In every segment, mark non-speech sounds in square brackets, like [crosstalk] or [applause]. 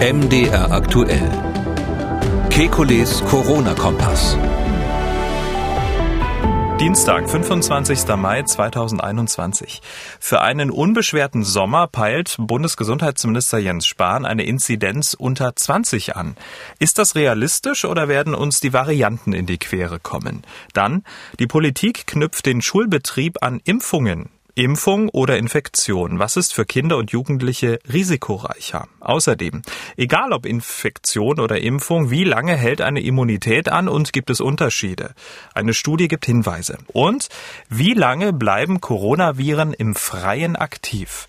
MDR aktuell. Kekules Corona-Kompass. Dienstag, 25. Mai 2021. Für einen unbeschwerten Sommer peilt Bundesgesundheitsminister Jens Spahn eine Inzidenz unter 20 an. Ist das realistisch oder werden uns die Varianten in die Quere kommen? Dann, die Politik knüpft den Schulbetrieb an Impfungen. Impfung oder Infektion? Was ist für Kinder und Jugendliche risikoreicher? Außerdem, egal ob Infektion oder Impfung, wie lange hält eine Immunität an und gibt es Unterschiede? Eine Studie gibt Hinweise. Und wie lange bleiben Coronaviren im Freien aktiv?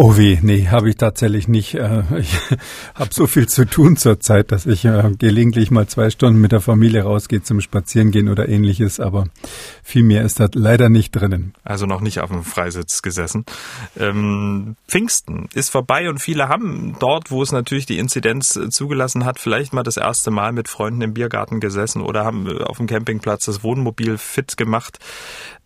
Oh weh, nee, habe ich tatsächlich nicht. Äh, [laughs] ich habe so viel zu tun zurzeit, dass ich äh, gelegentlich mal zwei Stunden mit der Familie rausgehe zum Spazierengehen oder ähnliches, aber viel mehr ist da leider nicht drinnen. Also noch nicht auf dem Freisitz gesessen. Ähm, Pfingsten ist vorbei und viele haben dort, wo es natürlich die Inzidenz äh, zugelassen hat, vielleicht mal das erste Mal mit Freunden im Biergarten gesessen oder haben auf dem Campingplatz das Wohnmobil fit gemacht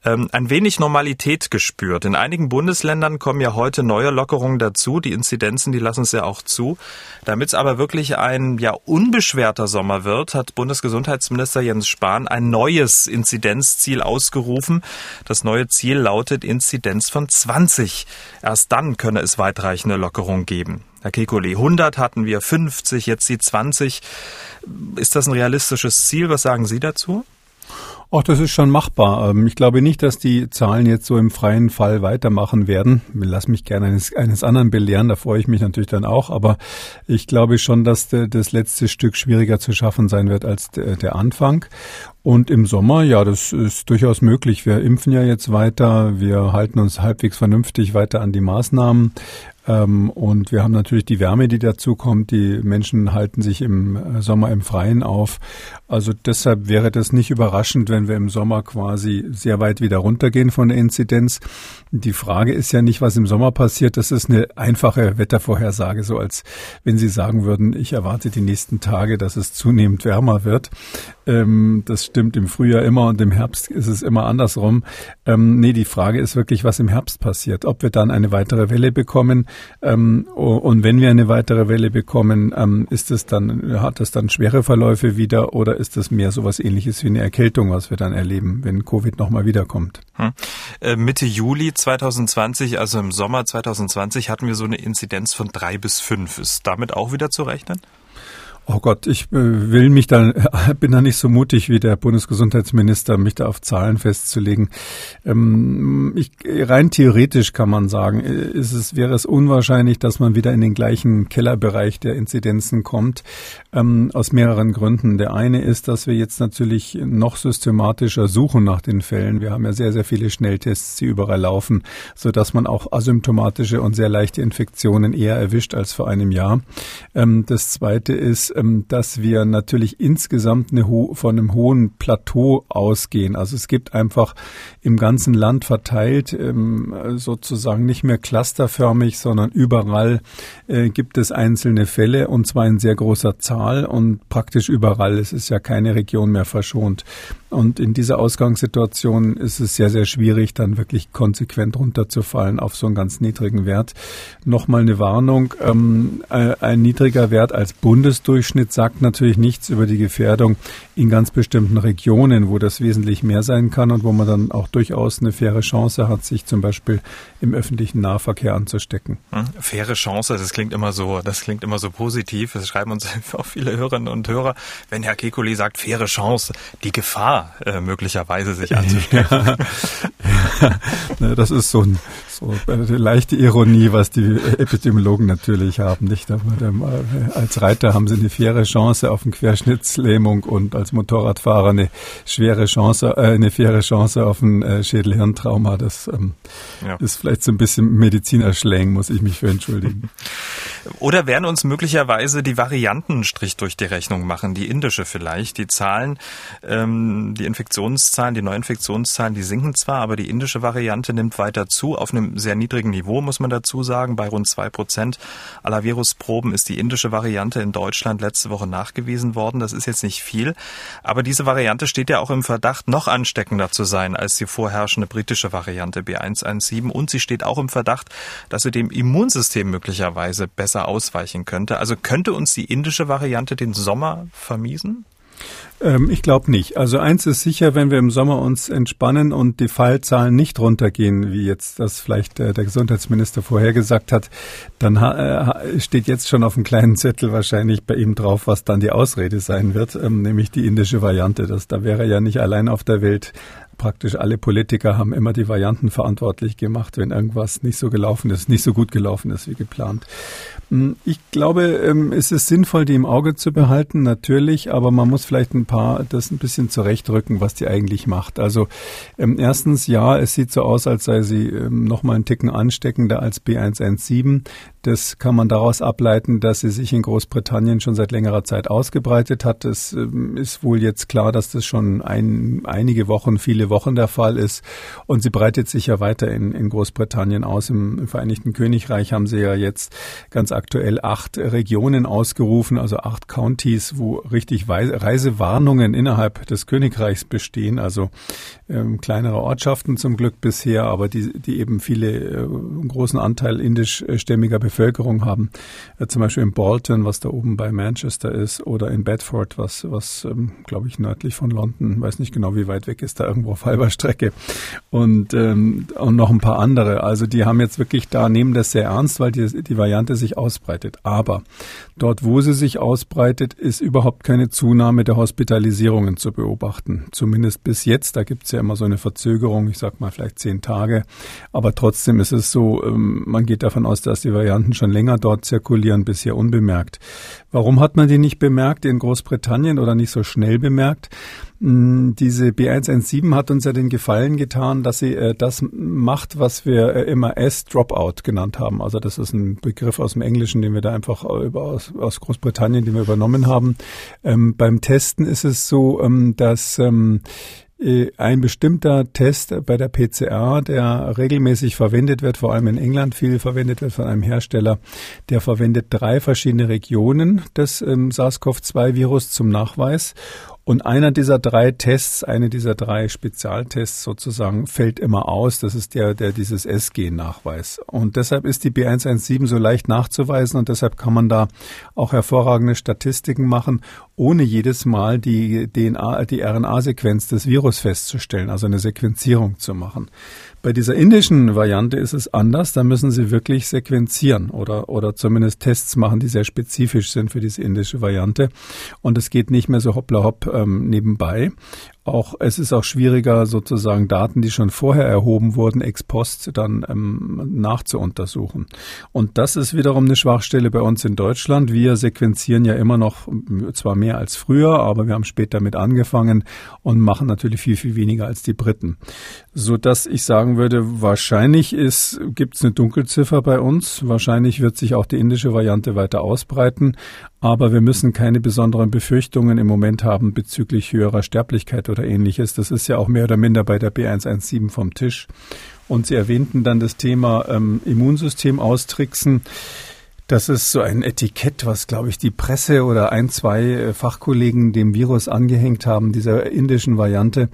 ähm, ein wenig Normalität gespürt. In einigen Bundesländern kommen ja heute neue Lockerungen dazu. Die Inzidenzen, die lassen es ja auch zu. Damit es aber wirklich ein ja unbeschwerter Sommer wird, hat Bundesgesundheitsminister Jens Spahn ein neues Inzidenzziel ausgerufen. Das neue Ziel lautet Inzidenz von 20. Erst dann könne es weitreichende Lockerungen geben. Herr Kekulé, 100 hatten wir, 50, jetzt die 20. Ist das ein realistisches Ziel? Was sagen Sie dazu? Ach, das ist schon machbar. Ähm, ich glaube nicht, dass die Zahlen jetzt so im freien Fall weitermachen werden. Lass mich gerne eines, eines anderen belehren, da freue ich mich natürlich dann auch. Aber ich glaube schon, dass das letzte Stück schwieriger zu schaffen sein wird als der Anfang. Und im Sommer, ja, das ist durchaus möglich. Wir impfen ja jetzt weiter. Wir halten uns halbwegs vernünftig weiter an die Maßnahmen. Ähm, und wir haben natürlich die Wärme, die dazu kommt. Die Menschen halten sich im äh, Sommer im Freien auf. Also deshalb wäre das nicht überraschend, wenn wir im Sommer quasi sehr weit wieder runtergehen von der Inzidenz. Die Frage ist ja nicht, was im Sommer passiert. Das ist eine einfache Wettervorhersage, so als wenn Sie sagen würden, ich erwarte die nächsten Tage, dass es zunehmend wärmer wird. Ähm, das stimmt im Frühjahr immer und im Herbst ist es immer andersrum. Ähm, nee, die Frage ist wirklich, was im Herbst passiert. Ob wir dann eine weitere Welle bekommen, ähm, und wenn wir eine weitere Welle bekommen, ähm, ist es dann, hat das dann schwere Verläufe wieder oder ist das mehr so was ähnliches wie eine Erkältung, was wir dann erleben, wenn Covid nochmal wiederkommt? Hm. Äh, Mitte Juli 2020, also im Sommer 2020, hatten wir so eine Inzidenz von drei bis fünf. Ist damit auch wieder zu rechnen? Oh Gott, ich äh, will mich da, [laughs] bin da nicht so mutig wie der Bundesgesundheitsminister, mich da auf Zahlen festzulegen. Ähm, ich, rein theoretisch kann man sagen, äh, ist es, wäre es unwahrscheinlich, dass man wieder in den gleichen Kellerbereich der Inzidenzen kommt, ähm, aus mehreren Gründen. Der eine ist, dass wir jetzt natürlich noch systematischer suchen nach den Fällen. Wir haben ja sehr, sehr viele Schnelltests, die überall laufen, so dass man auch asymptomatische und sehr leichte Infektionen eher erwischt als vor einem Jahr. Ähm, das zweite ist, ähm, dass wir natürlich insgesamt eine von einem hohen Plateau ausgehen. Also es gibt einfach im ganzen Land verteilt ähm, sozusagen nicht mehr clusterförmig, sondern überall äh, gibt es einzelne Fälle und zwar in sehr großer Zahl und praktisch überall. Es ist ja keine Region mehr verschont. Und in dieser Ausgangssituation ist es sehr, sehr schwierig, dann wirklich konsequent runterzufallen auf so einen ganz niedrigen Wert. Nochmal eine Warnung. Ähm, äh, ein niedriger Wert als Bundesdurchschnitt sagt natürlich nichts über die Gefährdung in ganz bestimmten Regionen, wo das wesentlich mehr sein kann und wo man dann auch durchaus eine faire Chance hat, sich zum Beispiel im öffentlichen Nahverkehr anzustecken. Hm, faire Chance, das klingt immer so, das klingt immer so positiv. Das schreiben uns [laughs] auch viele Hörerinnen und Hörer. Wenn Herr Kekulé sagt, faire Chance, die Gefahr äh, möglicherweise sich anzustecken. [laughs] Ja. das ist so, ein, so eine leichte Ironie, was die Epidemiologen natürlich haben. Nicht? Als Reiter haben sie eine faire Chance auf eine Querschnittslähmung und als Motorradfahrer eine schwere Chance, äh, eine faire Chance auf ein äh, Schädelhirntrauma. Das ähm, ja. ist vielleicht so ein bisschen Medizinerschläng, muss ich mich für entschuldigen. [laughs] Oder werden uns möglicherweise die Varianten Strich durch die Rechnung machen, die indische vielleicht. Die Zahlen, ähm, die Infektionszahlen, die Neuinfektionszahlen, die sinken zwar, aber die indische Variante nimmt weiter zu, auf einem sehr niedrigen Niveau, muss man dazu sagen. Bei rund zwei Prozent aller Virusproben ist die indische Variante in Deutschland letzte Woche nachgewiesen worden. Das ist jetzt nicht viel, aber diese Variante steht ja auch im Verdacht, noch ansteckender zu sein als die vorherrschende britische Variante B117 und sie steht auch im Verdacht, dass sie dem Immunsystem möglicherweise besser ausweichen könnte. Also könnte uns die indische Variante den Sommer vermiesen? Ähm, ich glaube nicht. Also eins ist sicher, wenn wir im Sommer uns entspannen und die Fallzahlen nicht runtergehen, wie jetzt das vielleicht äh, der Gesundheitsminister vorhergesagt hat, dann äh, steht jetzt schon auf einem kleinen Zettel wahrscheinlich bei ihm drauf, was dann die Ausrede sein wird, ähm, nämlich die indische Variante. Das, da wäre er ja nicht allein auf der Welt praktisch alle Politiker haben immer die Varianten verantwortlich gemacht, wenn irgendwas nicht so gelaufen ist, nicht so gut gelaufen ist wie geplant. Hm, ich glaube, ähm, es ist sinnvoll, die im Auge zu behalten, natürlich, aber man muss vielleicht ein paar das ein bisschen zurechtrücken, was die eigentlich macht. Also ähm, erstens, ja, es sieht so aus, als sei sie ähm, noch mal einen Ticken ansteckender als B117. Das kann man daraus ableiten, dass sie sich in Großbritannien schon seit längerer Zeit ausgebreitet hat. Es ist wohl jetzt klar, dass das schon ein, einige Wochen, viele Wochen der Fall ist. Und sie breitet sich ja weiter in, in Großbritannien aus. Im, Im, Vereinigten Königreich haben sie ja jetzt ganz aktuell acht Regionen ausgerufen, also acht Counties, wo richtig Reisewarnungen innerhalb des Königreichs bestehen. Also ähm, kleinere Ortschaften zum Glück bisher, aber die, die eben viele äh, großen Anteil indischstämmiger Bevölkerung haben. Äh, zum Beispiel in Bolton, was da oben bei Manchester ist, oder in Bedford, was, was ähm, glaube ich, nördlich von London, weiß nicht genau, wie weit weg ist, da irgendwo halber Strecke. Und, ähm, und noch ein paar andere. Also die haben jetzt wirklich da, nehmen das sehr ernst, weil die, die Variante sich ausbreitet. Aber dort, wo sie sich ausbreitet, ist überhaupt keine Zunahme der Hospitalisierungen zu beobachten. Zumindest bis jetzt, da gibt es ja immer so eine Verzögerung, ich sag mal vielleicht zehn Tage. Aber trotzdem ist es so, ähm, man geht davon aus, dass die Varianten schon länger dort zirkulieren, bisher unbemerkt. Warum hat man die nicht bemerkt in Großbritannien oder nicht so schnell bemerkt? Hm, diese B117 hat uns ja den Gefallen getan, dass sie äh, das macht, was wir äh, immer S-Dropout genannt haben. Also das ist ein Begriff aus dem Englischen, den wir da einfach über, aus, aus Großbritannien, den wir übernommen haben. Ähm, beim Testen ist es so, ähm, dass ähm, äh, ein bestimmter Test bei der PCR, der regelmäßig verwendet wird, vor allem in England viel verwendet wird von einem Hersteller, der verwendet drei verschiedene Regionen des ähm, SARS-CoV-2-Virus zum Nachweis und einer dieser drei Tests, eine dieser drei Spezialtests sozusagen, fällt immer aus. Das ist der, der dieses S-Gen nachweist. Und deshalb ist die B117 so leicht nachzuweisen und deshalb kann man da auch hervorragende Statistiken machen, ohne jedes Mal die DNA, die RNA-Sequenz des Virus festzustellen, also eine Sequenzierung zu machen. Bei dieser indischen Variante ist es anders. Da müssen Sie wirklich sequenzieren oder, oder zumindest Tests machen, die sehr spezifisch sind für diese indische Variante. Und es geht nicht mehr so hoppla hopp ähm, nebenbei auch, es ist auch schwieriger, sozusagen Daten, die schon vorher erhoben wurden, ex post dann ähm, nachzuuntersuchen. Und das ist wiederum eine Schwachstelle bei uns in Deutschland. Wir sequenzieren ja immer noch zwar mehr als früher, aber wir haben später mit angefangen und machen natürlich viel, viel weniger als die Briten. So dass ich sagen würde, wahrscheinlich gibt es eine Dunkelziffer bei uns. Wahrscheinlich wird sich auch die indische Variante weiter ausbreiten. Aber wir müssen keine besonderen Befürchtungen im Moment haben bezüglich höherer Sterblichkeit oder ähnliches. Das ist ja auch mehr oder minder bei der B117 vom Tisch. Und Sie erwähnten dann das Thema ähm, Immunsystem austricksen. Das ist so ein Etikett, was, glaube ich, die Presse oder ein, zwei äh, Fachkollegen dem Virus angehängt haben, dieser indischen Variante.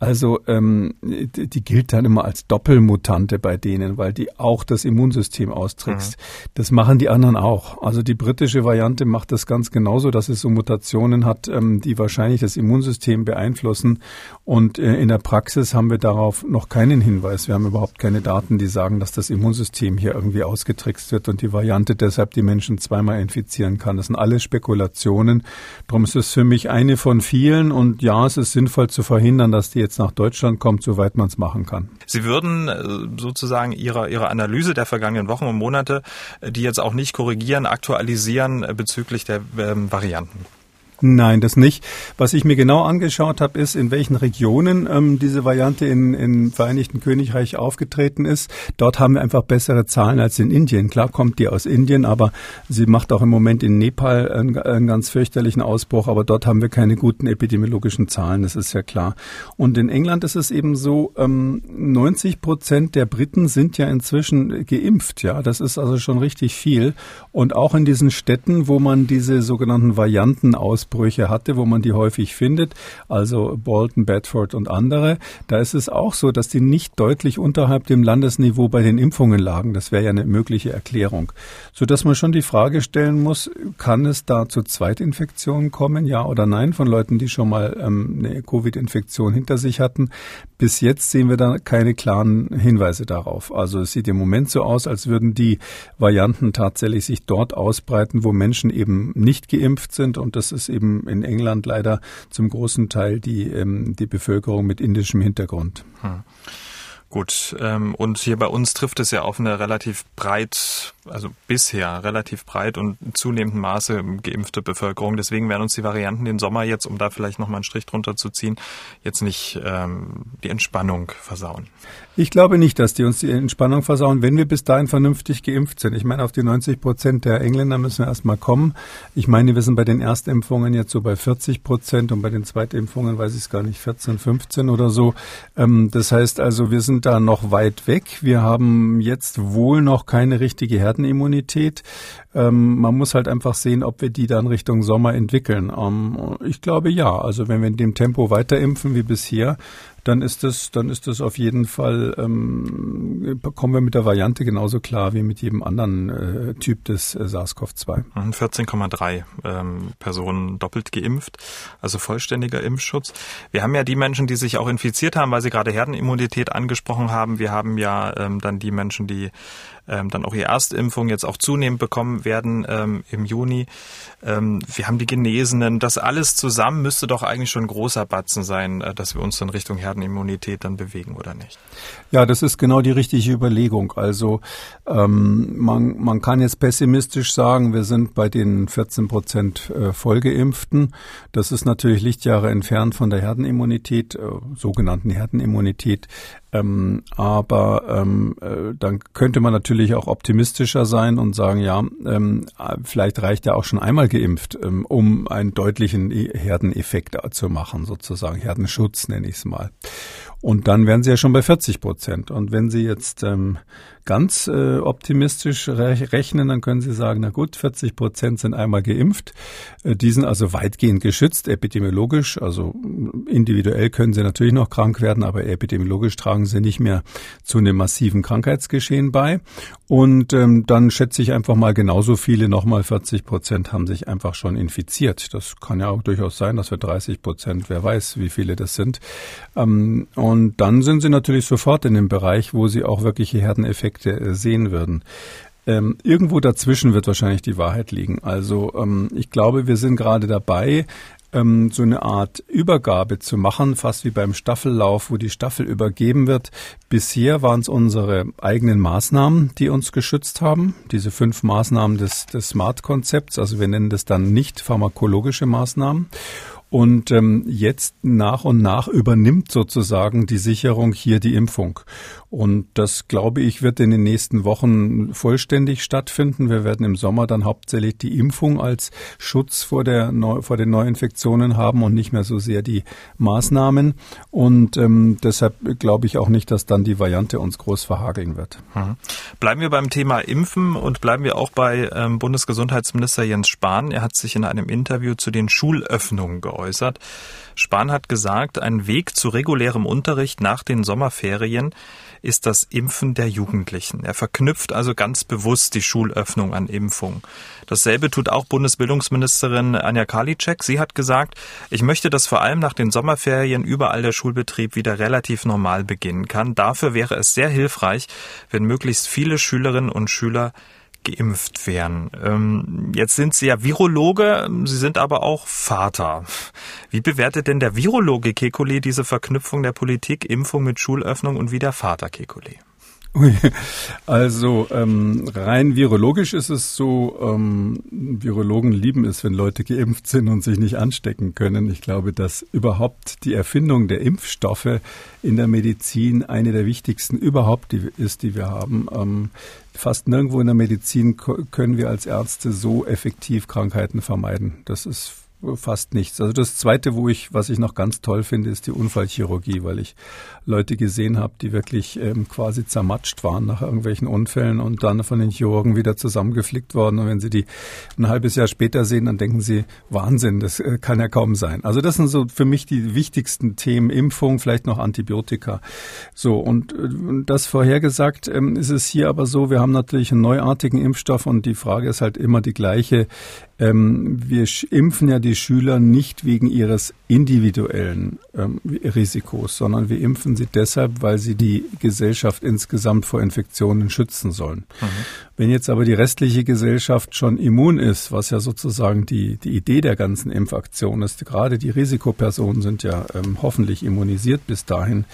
Also ähm, die, die gilt dann immer als Doppelmutante bei denen, weil die auch das Immunsystem austrickst. Mhm. Das machen die anderen auch. Also die britische Variante macht das ganz genauso, dass es so Mutationen hat, ähm, die wahrscheinlich das Immunsystem beeinflussen. Und äh, in der Praxis haben wir darauf noch keinen Hinweis. Wir haben überhaupt keine Daten, die sagen, dass das Immunsystem hier irgendwie ausgetrickst wird und die Variante deshalb die Menschen zweimal infizieren kann. Das sind alles Spekulationen. Darum ist es für mich eine von vielen. Und ja, es ist sinnvoll zu verhindern, dass die jetzt nach Deutschland kommt, soweit man es machen kann. Sie würden äh, sozusagen Ihre, Ihre Analyse der vergangenen Wochen und Monate, äh, die jetzt auch nicht korrigieren, aktualisieren äh, bezüglich der ähm, Varianten. Nein, das nicht. Was ich mir genau angeschaut habe, ist, in welchen Regionen ähm, diese Variante in, im Vereinigten Königreich aufgetreten ist. Dort haben wir einfach bessere Zahlen als in Indien. Klar kommt die aus Indien, aber sie macht auch im Moment in Nepal einen, einen ganz fürchterlichen Ausbruch. Aber dort haben wir keine guten epidemiologischen Zahlen, das ist ja klar. Und in England ist es eben so, ähm, 90 Prozent der Briten sind ja inzwischen geimpft. Ja, das ist also schon richtig viel. Und auch in diesen Städten, wo man diese sogenannten Varianten aus Ausbrüche hatte, wo man die häufig findet, also Bolton, Bedford und andere, da ist es auch so, dass die nicht deutlich unterhalb dem Landesniveau bei den Impfungen lagen. Das wäre ja eine mögliche Erklärung. Sodass man schon die Frage stellen muss, kann es da zu Zweitinfektionen kommen, ja oder nein, von Leuten, die schon mal ähm, eine Covid-Infektion hinter sich hatten. Bis jetzt sehen wir da keine klaren Hinweise darauf. Also es sieht im Moment so aus, als würden die Varianten tatsächlich sich dort ausbreiten, wo Menschen eben nicht geimpft sind. Und das ist eben eben in England leider zum großen Teil die, ähm, die Bevölkerung mit indischem Hintergrund. Hm. Gut, ähm, und hier bei uns trifft es ja auf eine relativ breit, also bisher relativ breit und zunehmendem Maße geimpfte Bevölkerung. Deswegen werden uns die Varianten den Sommer jetzt, um da vielleicht nochmal einen Strich drunter zu ziehen, jetzt nicht ähm, die Entspannung versauen. Ich glaube nicht, dass die uns die Entspannung versauen, wenn wir bis dahin vernünftig geimpft sind. Ich meine, auf die 90 Prozent der Engländer müssen wir erstmal kommen. Ich meine, wir sind bei den Erstimpfungen jetzt so bei 40 Prozent und bei den Zweitimpfungen weiß ich es gar nicht, 14, 15 oder so. Ähm, das heißt also, wir sind da noch weit weg. Wir haben jetzt wohl noch keine richtige Herdenimmunität. Ähm, man muss halt einfach sehen, ob wir die dann Richtung Sommer entwickeln. Ähm, ich glaube ja. Also wenn wir in dem Tempo weiter impfen wie bisher, dann ist das, dann ist das auf jeden Fall, ähm, kommen wir mit der Variante genauso klar wie mit jedem anderen äh, Typ des äh, SARS-CoV-2. 14,3 ähm, Personen doppelt geimpft, also vollständiger Impfschutz. Wir haben ja die Menschen, die sich auch infiziert haben, weil Sie gerade Herdenimmunität angesprochen haben. Wir haben ja ähm, dann die Menschen, die ähm, dann auch ihre Erstimpfung jetzt auch zunehmend bekommen werden ähm, im Juni. Ähm, wir haben die Genesenen. Das alles zusammen müsste doch eigentlich schon ein großer Batzen sein, äh, dass wir uns in Richtung Herdenimmunität dann bewegen, oder nicht? Ja, das ist genau die richtige Überlegung. Also ähm, man, man kann jetzt pessimistisch sagen, wir sind bei den 14 Prozent äh, Vollgeimpften. Das ist natürlich Lichtjahre entfernt von der Herdenimmunität, äh, sogenannten Herdenimmunität. Ähm, aber ähm, äh, dann könnte man natürlich auch optimistischer sein und sagen, ja, ähm, vielleicht reicht ja auch schon einmal geimpft, ähm, um einen deutlichen Herdeneffekt zu machen, sozusagen Herdenschutz nenne ich es mal. Und dann wären sie ja schon bei 40 Prozent. Und wenn Sie jetzt ähm, ganz äh, optimistisch rechnen, dann können Sie sagen, na gut, 40 Prozent sind einmal geimpft. Äh, die sind also weitgehend geschützt, epidemiologisch. Also individuell können sie natürlich noch krank werden, aber epidemiologisch tragen sie nicht mehr zu einem massiven Krankheitsgeschehen bei. Und ähm, dann schätze ich einfach mal genauso viele, nochmal 40 Prozent haben sich einfach schon infiziert. Das kann ja auch durchaus sein, dass wir 30 Prozent, wer weiß, wie viele das sind. Ähm, und dann sind sie natürlich sofort in dem Bereich, wo sie auch wirkliche Herdeneffekte Effekte äh, sehen würden. Ähm, irgendwo dazwischen wird wahrscheinlich die Wahrheit liegen. Also ähm, ich glaube, wir sind gerade dabei, ähm, so eine Art Übergabe zu machen, fast wie beim Staffellauf, wo die Staffel übergeben wird. Bisher waren es unsere eigenen Maßnahmen, die uns geschützt haben. Diese fünf Maßnahmen des, des Smart-Konzepts, also wir nennen das dann nicht pharmakologische Maßnahmen. Und ähm, jetzt nach und nach übernimmt sozusagen die Sicherung hier die Impfung. Und das, glaube ich, wird in den nächsten Wochen vollständig stattfinden. Wir werden im Sommer dann hauptsächlich die Impfung als Schutz vor, der, vor den Neuinfektionen haben und nicht mehr so sehr die Maßnahmen. Und ähm, deshalb glaube ich auch nicht, dass dann die Variante uns groß verhageln wird. Mhm. Bleiben wir beim Thema Impfen und bleiben wir auch bei ähm, Bundesgesundheitsminister Jens Spahn. Er hat sich in einem Interview zu den Schulöffnungen geäußert. Spahn hat gesagt, ein Weg zu regulärem Unterricht nach den Sommerferien ist das Impfen der Jugendlichen. Er verknüpft also ganz bewusst die Schulöffnung an Impfung. Dasselbe tut auch Bundesbildungsministerin Anja Karliczek. Sie hat gesagt, ich möchte, dass vor allem nach den Sommerferien überall der Schulbetrieb wieder relativ normal beginnen kann. Dafür wäre es sehr hilfreich, wenn möglichst viele Schülerinnen und Schüler geimpft wären. Ähm, jetzt sind Sie ja Virologe, Sie sind aber auch Vater. Wie bewertet denn der Virologe Kekulé diese Verknüpfung der Politik, Impfung mit Schulöffnung und wie der Vater Kekulé? Also ähm, rein virologisch ist es so, ähm, Virologen lieben es, wenn Leute geimpft sind und sich nicht anstecken können. Ich glaube, dass überhaupt die Erfindung der Impfstoffe in der Medizin eine der wichtigsten überhaupt die, ist, die wir haben. Ähm, fast nirgendwo in der Medizin können wir als Ärzte so effektiv Krankheiten vermeiden. Das ist fast nichts. Also das Zweite, wo ich, was ich noch ganz toll finde, ist die Unfallchirurgie, weil ich Leute gesehen habe, die wirklich ähm, quasi zermatscht waren nach irgendwelchen Unfällen und dann von den Chirurgen wieder zusammengeflickt worden. Und wenn sie die ein halbes Jahr später sehen, dann denken sie, Wahnsinn, das äh, kann ja kaum sein. Also das sind so für mich die wichtigsten Themen, Impfung, vielleicht noch Antibiotika. So, und äh, das vorhergesagt ähm, ist es hier aber so, wir haben natürlich einen neuartigen Impfstoff und die Frage ist halt immer die gleiche. Ähm, wir impfen ja die Schüler nicht wegen ihres individuellen ähm, Risikos, sondern wir impfen sie deshalb, weil sie die Gesellschaft insgesamt vor Infektionen schützen sollen. Mhm. Wenn jetzt aber die restliche Gesellschaft schon immun ist, was ja sozusagen die, die Idee der ganzen Impfaktion ist, gerade die Risikopersonen sind ja ähm, hoffentlich immunisiert bis dahin,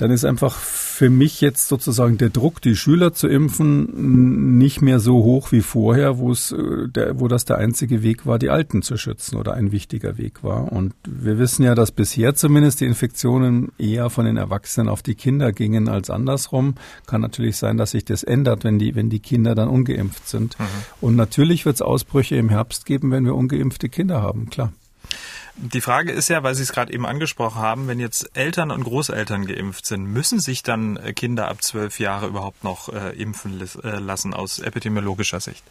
dann ist einfach für mich jetzt sozusagen der Druck, die Schüler zu impfen, nicht mehr so hoch wie vorher, wo es, äh, der, wo das der einzige Weg war, die Alten zu schützen oder ein wichtiger Weg war. Und wir wissen ja, dass bisher zumindest die Infektionen eher von den Erwachsenen auf die Kinder gingen als andersrum. Kann natürlich sein, dass sich das ändert, wenn die, wenn die Kinder dann ungeimpft sind. Mhm. Und natürlich wird es Ausbrüche im Herbst geben, wenn wir ungeimpfte Kinder haben, klar. Die Frage ist ja, weil Sie es gerade eben angesprochen haben, wenn jetzt Eltern und Großeltern geimpft sind, müssen sich dann äh, Kinder ab zwölf Jahre überhaupt noch äh, impfen äh, lassen aus epidemiologischer Sicht?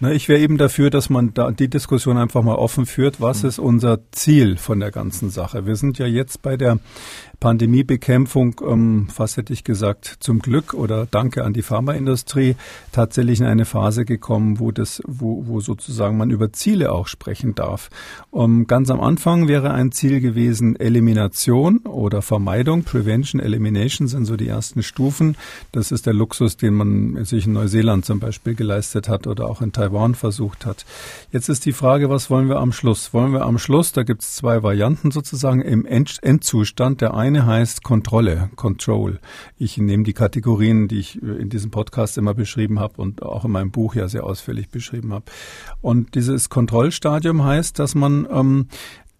Na, ich wäre eben dafür, dass man da die Diskussion einfach mal offen führt. Was mhm. ist unser Ziel von der ganzen Sache? Wir sind ja jetzt bei der Pandemiebekämpfung, ähm, fast hätte ich gesagt, zum Glück oder danke an die Pharmaindustrie, tatsächlich in eine Phase gekommen, wo das, wo, wo sozusagen man über Ziele auch sprechen darf. Ähm, ganz am Anfang wäre ein Ziel gewesen Elimination oder Vermeidung. Prevention, Elimination sind so die ersten Stufen. Das ist der Luxus, den man sich in Neuseeland zum Beispiel geleistet hat oder auch in Taiwan versucht hat. Jetzt ist die Frage, was wollen wir am Schluss? Wollen wir am Schluss, da gibt es zwei Varianten sozusagen, im Endzustand. Der eine heißt Kontrolle, Control. Ich nehme die Kategorien, die ich in diesem Podcast immer beschrieben habe und auch in meinem Buch ja sehr ausführlich beschrieben habe. Und dieses Kontrollstadium heißt, dass man ähm,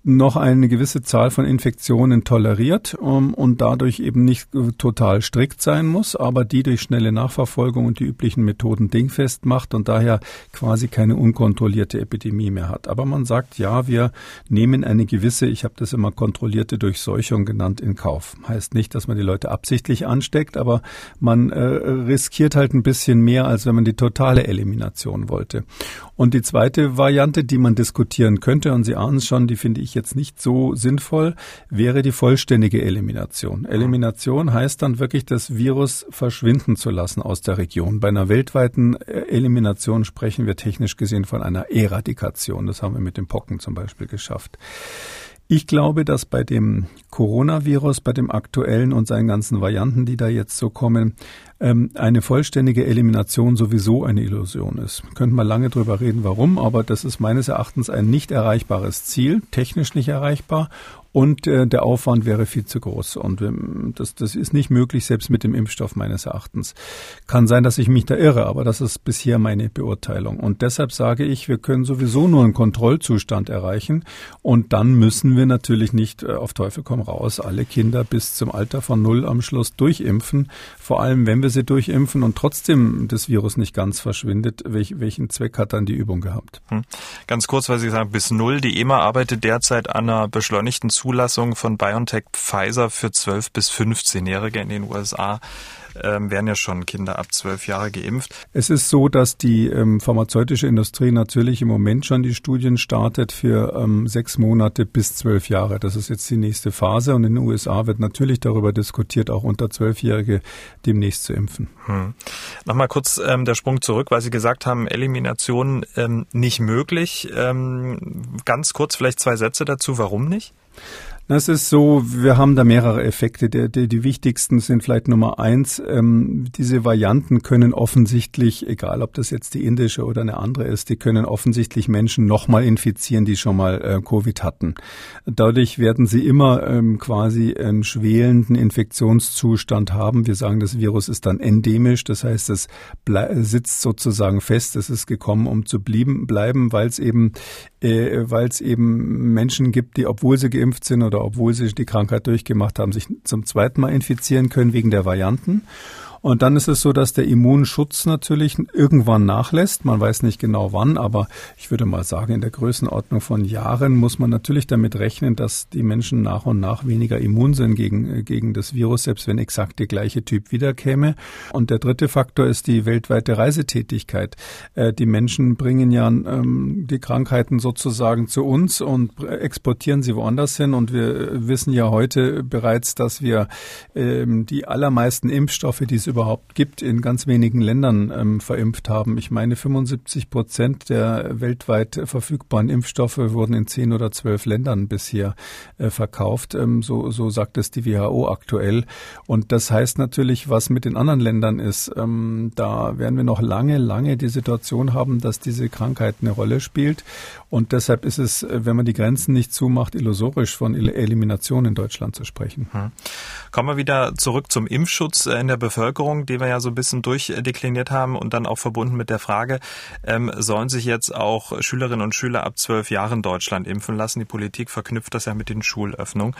noch eine gewisse Zahl von Infektionen toleriert um, und dadurch eben nicht äh, total strikt sein muss, aber die durch schnelle Nachverfolgung und die üblichen Methoden dingfest macht und daher quasi keine unkontrollierte Epidemie mehr hat. Aber man sagt, ja, wir nehmen eine gewisse, ich habe das immer kontrollierte Durchseuchung genannt, in Kauf. Heißt nicht, dass man die Leute absichtlich ansteckt, aber man äh, riskiert halt ein bisschen mehr, als wenn man die totale Elimination wollte. Und die zweite Variante, die man diskutieren könnte, und Sie ahnen es schon, die finde ich jetzt nicht so sinnvoll, wäre die vollständige Elimination. Elimination heißt dann wirklich, das Virus verschwinden zu lassen aus der Region. Bei einer weltweiten äh, Elimination sprechen wir technisch gesehen von einer Eradikation. Das haben wir mit den Pocken zum Beispiel geschafft. Ich glaube, dass bei dem Coronavirus, bei dem aktuellen und seinen ganzen Varianten, die da jetzt so kommen, ähm, eine vollständige Elimination sowieso eine Illusion ist. Könnte man lange drüber reden, warum, aber das ist meines Erachtens ein nicht erreichbares Ziel, technisch nicht erreichbar und äh, der Aufwand wäre viel zu groß. Und ähm, das, das ist nicht möglich, selbst mit dem Impfstoff meines Erachtens. Kann sein, dass ich mich da irre, aber das ist bisher meine Beurteilung. Und deshalb sage ich, wir können sowieso nur einen Kontrollzustand erreichen. Und dann müssen wir natürlich nicht äh, auf Teufel komm raus alle Kinder bis zum Alter von null am Schluss durchimpfen. Vor allem, wenn wir sie durchimpfen und trotzdem das Virus nicht ganz verschwindet, welch, welchen Zweck hat dann die Übung gehabt? Hm. Ganz kurz, weil Sie sagen, bis null. Die EMA arbeitet derzeit an einer beschleunigten Zulassung von BioNTech Pfizer für 12 bis 15-Jährige in den USA ähm, werden ja schon Kinder ab zwölf Jahre geimpft. Es ist so, dass die ähm, pharmazeutische Industrie natürlich im Moment schon die Studien startet für ähm, sechs Monate bis zwölf Jahre. Das ist jetzt die nächste Phase und in den USA wird natürlich darüber diskutiert, auch unter Zwölfjährige demnächst zu impfen. Hm. Nochmal kurz ähm, der Sprung zurück, weil Sie gesagt haben, Elimination ähm, nicht möglich. Ähm, ganz kurz vielleicht zwei Sätze dazu, warum nicht? Das ist so, wir haben da mehrere Effekte. Der, der, die wichtigsten sind vielleicht Nummer eins, ähm, diese Varianten können offensichtlich, egal ob das jetzt die indische oder eine andere ist, die können offensichtlich Menschen nochmal infizieren, die schon mal äh, Covid hatten. Dadurch werden sie immer ähm, quasi einen schwelenden Infektionszustand haben. Wir sagen, das Virus ist dann endemisch, das heißt, es sitzt sozusagen fest, es ist gekommen, um zu blieben, bleiben, weil es eben, äh, weil es eben Menschen gibt, die, obwohl sie geimpft sind oder obwohl sie die Krankheit durchgemacht haben, sich zum zweiten Mal infizieren können wegen der Varianten. Und dann ist es so, dass der Immunschutz natürlich irgendwann nachlässt. Man weiß nicht genau wann, aber ich würde mal sagen, in der Größenordnung von Jahren muss man natürlich damit rechnen, dass die Menschen nach und nach weniger immun sind gegen, äh, gegen das Virus, selbst wenn exakt der gleiche Typ wiederkäme. Und der dritte Faktor ist die weltweite Reisetätigkeit. Äh, die Menschen bringen ja ähm, die Krankheiten sozusagen zu uns und exportieren sie woanders hin. Und wir wissen ja heute bereits, dass wir ähm, die allermeisten Impfstoffe, die es überhaupt gibt, in ganz wenigen Ländern ähm, verimpft haben. Ich meine, 75 Prozent der weltweit verfügbaren Impfstoffe wurden in zehn oder zwölf Ländern bisher äh, verkauft. Ähm, so, so sagt es die WHO aktuell. Und das heißt natürlich, was mit den anderen Ländern ist. Ähm, da werden wir noch lange, lange die Situation haben, dass diese Krankheit eine Rolle spielt. Und deshalb ist es, äh, wenn man die Grenzen nicht zumacht, illusorisch von Elimination in Deutschland zu sprechen. Hm. Kommen wir wieder zurück zum Impfschutz äh, in der Bevölkerung, den wir ja so ein bisschen durchdekliniert haben und dann auch verbunden mit der Frage, ähm, sollen sich jetzt auch Schülerinnen und Schüler ab zwölf Jahren Deutschland impfen lassen? Die Politik verknüpft das ja mit den Schulöffnungen.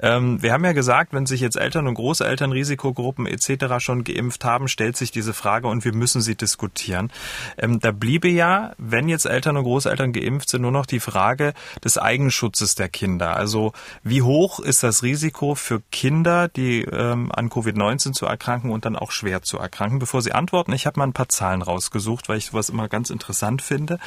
Ähm, wir haben ja gesagt, wenn sich jetzt Eltern und Großeltern, Risikogruppen etc. schon geimpft haben, stellt sich diese Frage und wir müssen sie diskutieren. Ähm, da bliebe ja, wenn jetzt Eltern und Großeltern geimpft sind, nur noch die Frage des Eigenschutzes der Kinder. Also wie hoch ist das Risiko für Kinder, die ähm, an Covid-19 zu erkranken und dann auch schwer zu erkranken. Bevor Sie antworten, ich habe mal ein paar Zahlen rausgesucht, weil ich sowas immer ganz interessant finde.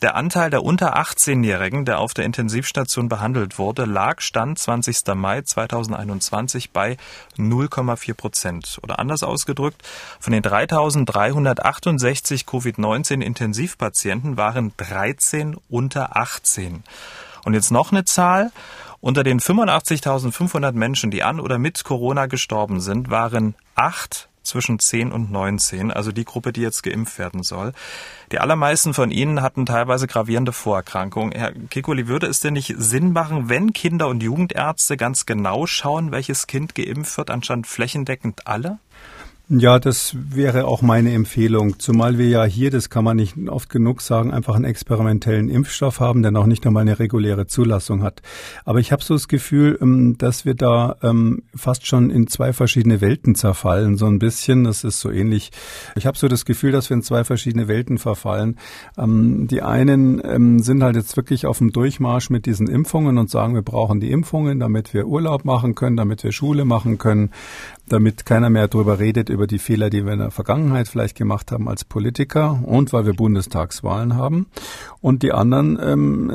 Der Anteil der unter 18-Jährigen, der auf der Intensivstation behandelt wurde, lag Stand 20. Mai 2021 bei 0,4 Prozent. Oder anders ausgedrückt, von den 3.368 Covid-19-Intensivpatienten waren 13 unter 18. Und jetzt noch eine Zahl. Unter den 85.500 Menschen, die an oder mit Corona gestorben sind, waren acht zwischen 10 und 19, also die Gruppe, die jetzt geimpft werden soll. Die allermeisten von ihnen hatten teilweise gravierende Vorerkrankungen. Herr Kikuli, würde es denn nicht Sinn machen, wenn Kinder- und Jugendärzte ganz genau schauen, welches Kind geimpft wird, anstatt flächendeckend alle? Ja, das wäre auch meine Empfehlung, zumal wir ja hier, das kann man nicht oft genug sagen, einfach einen experimentellen Impfstoff haben, der noch nicht einmal eine reguläre Zulassung hat. Aber ich habe so das Gefühl, ähm, dass wir da ähm, fast schon in zwei verschiedene Welten zerfallen, so ein bisschen. Das ist so ähnlich. Ich habe so das Gefühl, dass wir in zwei verschiedene Welten verfallen. Ähm, die einen sind halt jetzt wirklich auf dem Durchmarsch mit diesen Impfungen und sagen, wir brauchen die Impfungen, damit wir Urlaub machen können, damit wir Schule machen können, damit keiner mehr darüber redet, über die Fehler, die wir in der Vergangenheit vielleicht gemacht haben als Politiker und weil wir Bundestagswahlen haben. Und die anderen ähm, äh,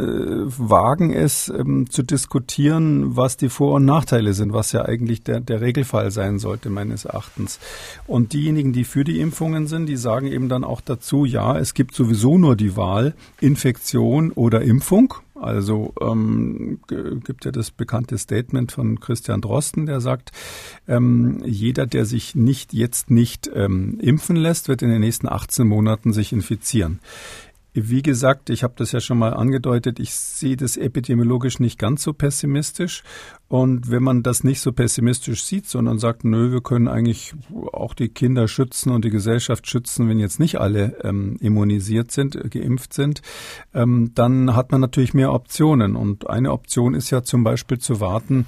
wagen es ähm, zu diskutieren, was die Vor- und Nachteile sind, was ja eigentlich der, der Regelfall sein sollte, meines Erachtens. Und diejenigen, die für die Impfungen sind, die sagen eben dann auch dazu, ja, es gibt sowieso nur die Wahl Infektion oder Impfung. Also ähm, gibt ja das bekannte Statement von Christian Drosten, der sagt, ähm, jeder, der sich nicht jetzt nicht ähm, impfen lässt, wird in den nächsten 18 Monaten sich infizieren. Wie gesagt, ich habe das ja schon mal angedeutet, ich sehe das epidemiologisch nicht ganz so pessimistisch. Und wenn man das nicht so pessimistisch sieht, sondern sagt, nö, wir können eigentlich auch die Kinder schützen und die Gesellschaft schützen, wenn jetzt nicht alle ähm, immunisiert sind, äh, geimpft sind, ähm, dann hat man natürlich mehr Optionen. Und eine Option ist ja zum Beispiel zu warten,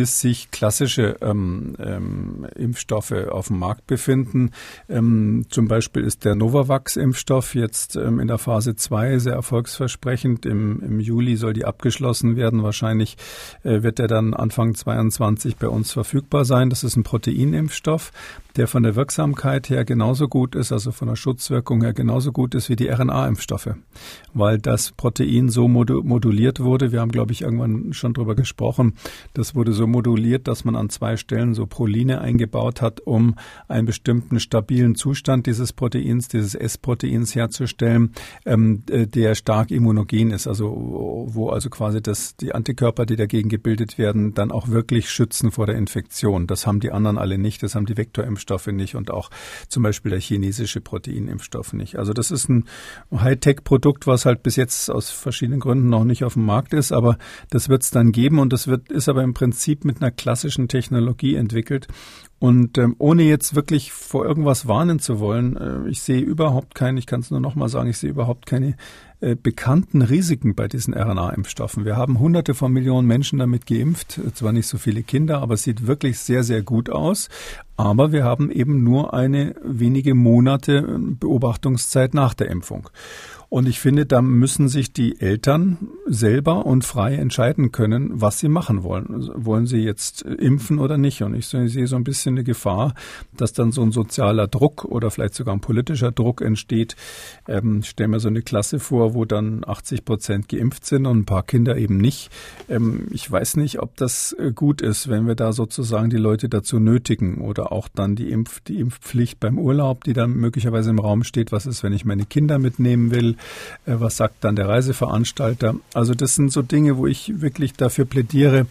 bis sich klassische ähm, ähm, Impfstoffe auf dem Markt befinden. Ähm, zum Beispiel ist der Novavax-Impfstoff jetzt ähm, in der Phase 2 sehr erfolgsversprechend. Im, Im Juli soll die abgeschlossen werden. Wahrscheinlich äh, wird er dann Anfang 22 bei uns verfügbar sein. Das ist ein Proteinimpfstoff. Der von der Wirksamkeit her genauso gut ist, also von der Schutzwirkung her genauso gut ist wie die RNA-Impfstoffe, weil das Protein so moduliert wurde. Wir haben, glaube ich, irgendwann schon drüber gesprochen. Das wurde so moduliert, dass man an zwei Stellen so Proline eingebaut hat, um einen bestimmten stabilen Zustand dieses Proteins, dieses S-Proteins herzustellen, ähm, der stark immunogen ist, also wo also quasi das, die Antikörper, die dagegen gebildet werden, dann auch wirklich schützen vor der Infektion. Das haben die anderen alle nicht, das haben die Vektorimpfstoffe nicht und auch zum Beispiel der chinesische Proteinimpfstoff nicht. Also das ist ein Hightech-Produkt, was halt bis jetzt aus verschiedenen Gründen noch nicht auf dem Markt ist, aber das wird es dann geben und das wird, ist aber im Prinzip mit einer klassischen Technologie entwickelt und ähm, ohne jetzt wirklich vor irgendwas warnen zu wollen, äh, ich sehe überhaupt keine, ich kann es nur nochmal sagen, ich sehe überhaupt keine äh, bekannten Risiken bei diesen RNA-Impfstoffen. Wir haben hunderte von Millionen Menschen damit geimpft, zwar nicht so viele Kinder, aber es sieht wirklich sehr, sehr gut aus. Aber wir haben eben nur eine wenige Monate äh, Beobachtungszeit nach der Impfung. Und ich finde, da müssen sich die Eltern selber und frei entscheiden können, was sie machen wollen. Also wollen sie jetzt impfen oder nicht? Und ich sehe so ein bisschen eine Gefahr, dass dann so ein sozialer Druck oder vielleicht sogar ein politischer Druck entsteht. Ähm, stell mir so eine Klasse vor, wo dann 80 Prozent geimpft sind und ein paar Kinder eben nicht. Ähm, ich weiß nicht, ob das äh, gut ist, wenn wir da sozusagen die Leute dazu nötigen oder auch dann die, Impf die Impfpflicht beim Urlaub, die dann möglicherweise im Raum steht. Was ist, wenn ich meine Kinder mitnehmen will? Äh, was sagt dann der Reiseveranstalter? Also das sind so Dinge, wo ich wirklich dafür plädiere,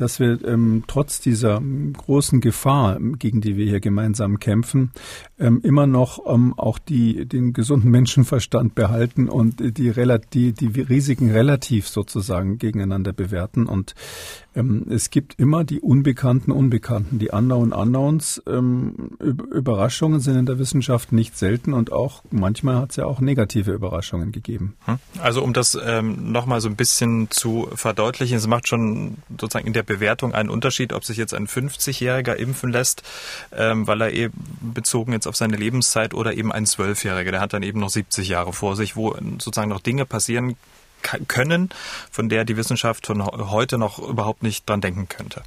dass wir ähm, trotz dieser großen Gefahr, gegen die wir hier gemeinsam kämpfen, ähm, immer noch ähm, auch die, den gesunden Menschenverstand behalten und die, die, die Risiken relativ sozusagen gegeneinander bewerten. Und ähm, es gibt immer die unbekannten Unbekannten. Die Unknown Unknowns. Ähm, Überraschungen sind in der Wissenschaft nicht selten und auch manchmal hat es ja auch negative Überraschungen gegeben. Hm? Also um das ähm, nochmal so ein bisschen zu verdeutlichen, es macht schon sozusagen in der Bewertung einen Unterschied, ob sich jetzt ein 50-Jähriger impfen lässt, ähm, weil er eben bezogen jetzt auf seine Lebenszeit oder eben ein Zwölfjähriger, der hat dann eben noch 70 Jahre vor sich, wo sozusagen noch Dinge passieren können, von der die Wissenschaft von heute noch überhaupt nicht dran denken könnte.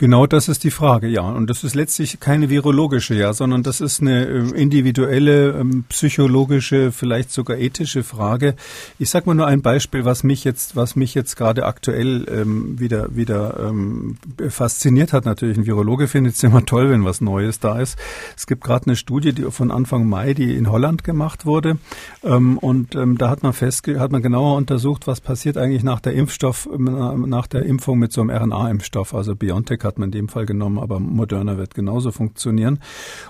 Genau das ist die Frage, ja. Und das ist letztlich keine virologische, ja, sondern das ist eine äh, individuelle, ähm, psychologische, vielleicht sogar ethische Frage. Ich sage mal nur ein Beispiel, was mich jetzt, was mich jetzt gerade aktuell ähm, wieder, wieder ähm, fasziniert hat. Natürlich ein Virologe findet es immer toll, wenn was Neues da ist. Es gibt gerade eine Studie, die von Anfang Mai, die in Holland gemacht wurde. Ähm, und ähm, da hat man festge hat man genauer untersucht, was passiert eigentlich nach der Impfstoff, nach der Impfung mit so einem RNA-Impfstoff, also BioNTech hat man in dem Fall genommen, aber Moderna wird genauso funktionieren.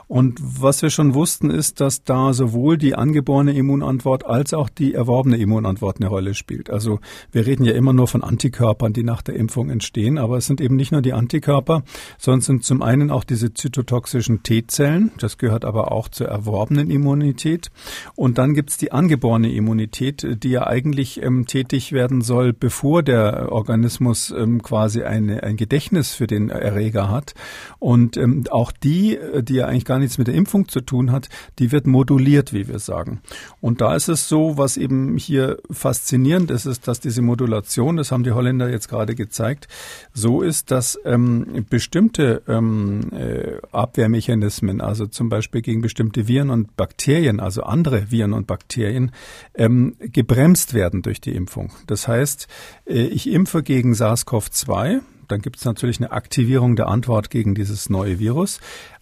Und was wir schon wussten, ist, dass da sowohl die angeborene Immunantwort als auch die erworbene Immunantwort eine Rolle spielt. Also wir reden ja immer nur von Antikörpern, die nach der Impfung entstehen, aber es sind eben nicht nur die Antikörper, sondern sind zum einen auch diese zytotoxischen T-Zellen, das gehört aber auch zur erworbenen Immunität. Und dann gibt es die angeborene Immunität, die ja eigentlich ähm, tätig werden soll, bevor der Organismus ähm, quasi eine, ein Gedächtnis für den Erreger hat. Und ähm, auch die, die ja eigentlich gar nichts mit der Impfung zu tun hat, die wird moduliert, wie wir sagen. Und da ist es so, was eben hier faszinierend ist, ist, dass diese Modulation, das haben die Holländer jetzt gerade gezeigt, so ist, dass ähm, bestimmte ähm, äh, Abwehrmechanismen, also zum Beispiel gegen bestimmte Viren und Bakterien, also andere Viren und Bakterien, ähm, gebremst werden durch die Impfung. Das heißt, äh, ich impfe gegen SARS-CoV-2, dann gibt es natürlich eine Aktivierung der Antwort gegen dieses neue Virus.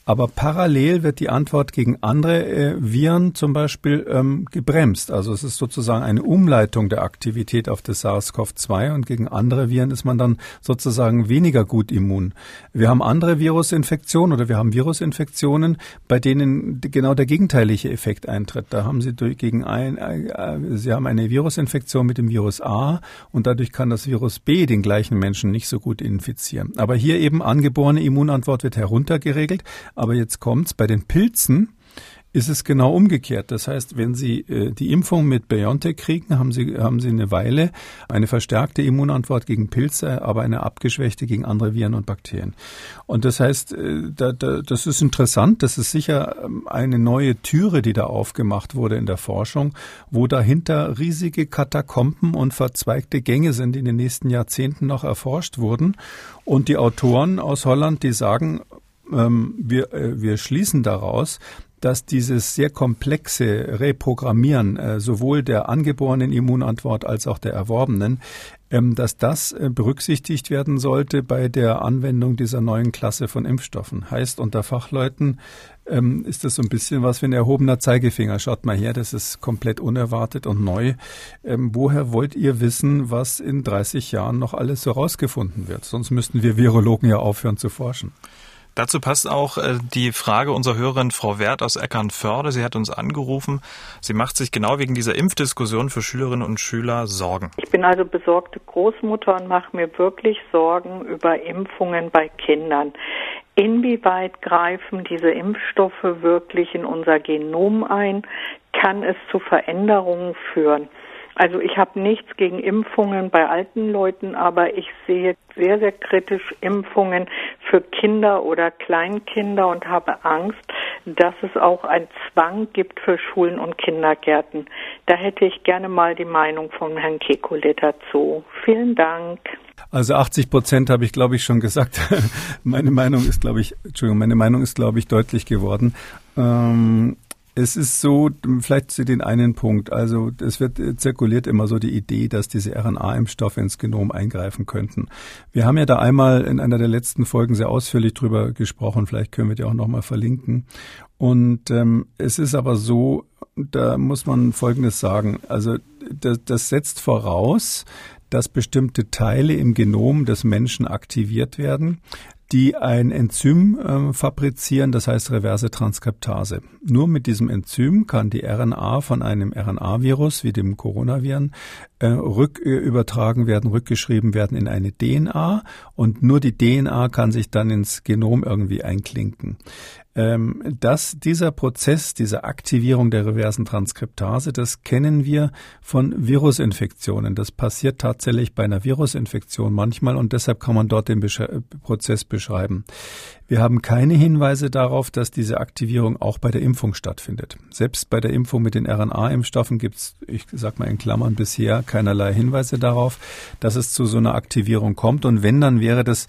Aber parallel wird die Antwort gegen andere äh, Viren zum Beispiel ähm, gebremst. Also es ist sozusagen eine Umleitung der Aktivität auf das SARS-CoV-2 und gegen andere Viren ist man dann sozusagen weniger gut immun. Wir haben andere Virusinfektionen oder wir haben Virusinfektionen, bei denen genau der gegenteilige Effekt eintritt. Da haben Sie durch, gegen ein, äh, äh, Sie haben eine Virusinfektion mit dem Virus A und dadurch kann das Virus B den gleichen Menschen nicht so gut infizieren. Aber hier eben angeborene Immunantwort wird heruntergeregelt. Aber jetzt kommt's bei den Pilzen ist es genau umgekehrt. Das heißt, wenn Sie äh, die Impfung mit BioNTech kriegen, haben Sie, haben Sie eine Weile eine verstärkte Immunantwort gegen Pilze, aber eine abgeschwächte gegen andere Viren und Bakterien. Und das heißt, äh, da, da, das ist interessant. Das ist sicher ähm, eine neue Türe, die da aufgemacht wurde in der Forschung, wo dahinter riesige Katakomben und verzweigte Gänge sind, die in den nächsten Jahrzehnten noch erforscht wurden. Und die Autoren aus Holland, die sagen, ähm, wir, äh, wir schließen daraus, dass dieses sehr komplexe Reprogrammieren äh, sowohl der angeborenen Immunantwort als auch der erworbenen, ähm, dass das äh, berücksichtigt werden sollte bei der Anwendung dieser neuen Klasse von Impfstoffen. Heißt unter Fachleuten ähm, ist das so ein bisschen was wie ein erhobener Zeigefinger. Schaut mal her, das ist komplett unerwartet und neu. Ähm, woher wollt ihr wissen, was in 30 Jahren noch alles so rausgefunden wird? Sonst müssten wir Virologen ja aufhören zu forschen. Dazu passt auch äh, die Frage unserer Hörerin Frau Wert aus Eckernförde. Sie hat uns angerufen. Sie macht sich genau wegen dieser Impfdiskussion für Schülerinnen und Schüler Sorgen. Ich bin also besorgte Großmutter und mache mir wirklich Sorgen über Impfungen bei Kindern. Inwieweit greifen diese Impfstoffe wirklich in unser Genom ein? Kann es zu Veränderungen führen? Also ich habe nichts gegen Impfungen bei alten Leuten, aber ich sehe sehr, sehr kritisch Impfungen für Kinder oder Kleinkinder und habe Angst, dass es auch einen Zwang gibt für Schulen und Kindergärten. Da hätte ich gerne mal die Meinung von Herrn Kekulé dazu. Vielen Dank. Also 80 Prozent habe ich, glaube ich, schon gesagt. [laughs] meine Meinung ist, glaube ich, Entschuldigung, meine Meinung ist, glaube ich, deutlich geworden. Ähm, es ist so, vielleicht zu den einen Punkt. Also es wird äh, zirkuliert immer so die Idee, dass diese RNA-Impfstoffe ins Genom eingreifen könnten. Wir haben ja da einmal in einer der letzten Folgen sehr ausführlich drüber gesprochen. Vielleicht können wir die auch nochmal verlinken. Und ähm, es ist aber so, da muss man Folgendes sagen. Also das, das setzt voraus, dass bestimmte Teile im Genom des Menschen aktiviert werden, die ein Enzym äh, fabrizieren, das heißt reverse Transkriptase. Nur mit diesem Enzym kann die RNA von einem RNA-Virus wie dem Coronaviren äh, rück, äh, werden, rückgeschrieben werden in eine DNA und nur die DNA kann sich dann ins Genom irgendwie einklinken ähm, dass dieser Prozess, diese Aktivierung der reversen Transkriptase, das kennen wir von Virusinfektionen. Das passiert tatsächlich bei einer Virusinfektion manchmal und deshalb kann man dort den Besch Prozess beschreiben beschreiben. Wir haben keine Hinweise darauf, dass diese Aktivierung auch bei der Impfung stattfindet. Selbst bei der Impfung mit den RNA-Impfstoffen gibt es, ich sag mal in Klammern bisher, keinerlei Hinweise darauf, dass es zu so einer Aktivierung kommt. Und wenn, dann wäre das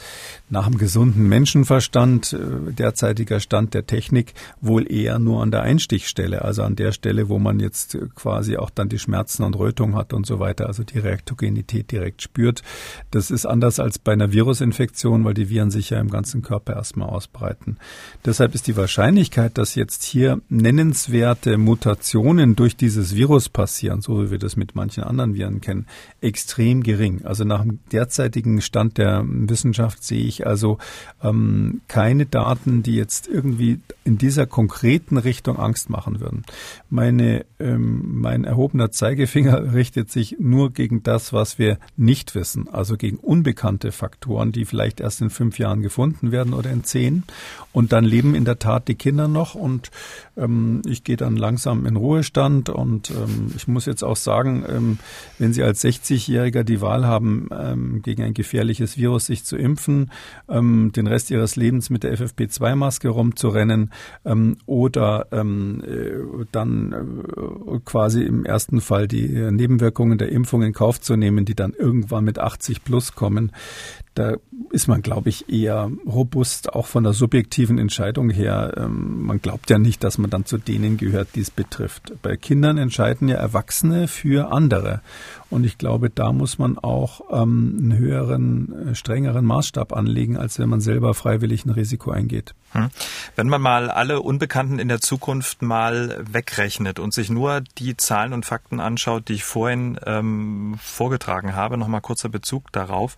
nach dem gesunden Menschenverstand, äh, derzeitiger Stand der Technik, wohl eher nur an der Einstichstelle, also an der Stelle, wo man jetzt quasi auch dann die Schmerzen und Rötung hat und so weiter, also die Reaktogenität direkt spürt. Das ist anders als bei einer Virusinfektion, weil die Viren sich ja im ganzen Körper erstmal ausbreiten. Deshalb ist die Wahrscheinlichkeit, dass jetzt hier nennenswerte Mutationen durch dieses Virus passieren, so wie wir das mit manchen anderen Viren kennen, extrem gering. Also nach dem derzeitigen Stand der Wissenschaft sehe ich also ähm, keine Daten, die jetzt irgendwie in dieser konkreten Richtung Angst machen würden. Meine, ähm, mein erhobener Zeigefinger [laughs] richtet sich nur gegen das, was wir nicht wissen, also gegen unbekannte Faktoren, die vielleicht erst in fünf Jahren gefunden werden oder in zehn zehn. Und dann leben in der Tat die Kinder noch und ähm, ich gehe dann langsam in Ruhestand und ähm, ich muss jetzt auch sagen, ähm, wenn Sie als 60-Jähriger die Wahl haben, ähm, gegen ein gefährliches Virus sich zu impfen, ähm, den Rest Ihres Lebens mit der FFP2-Maske rumzurennen ähm, oder äh, dann äh, quasi im ersten Fall die Nebenwirkungen der Impfung in Kauf zu nehmen, die dann irgendwann mit 80 plus kommen, da ist man, glaube ich, eher robust, auch von der subjektiven Entscheidung her. Man glaubt ja nicht, dass man dann zu denen gehört, die es betrifft. Bei Kindern entscheiden ja Erwachsene für andere. Und ich glaube, da muss man auch ähm, einen höheren, äh, strengeren Maßstab anlegen, als wenn man selber freiwillig ein Risiko eingeht. Hm. Wenn man mal alle Unbekannten in der Zukunft mal wegrechnet und sich nur die Zahlen und Fakten anschaut, die ich vorhin ähm, vorgetragen habe, nochmal kurzer Bezug darauf.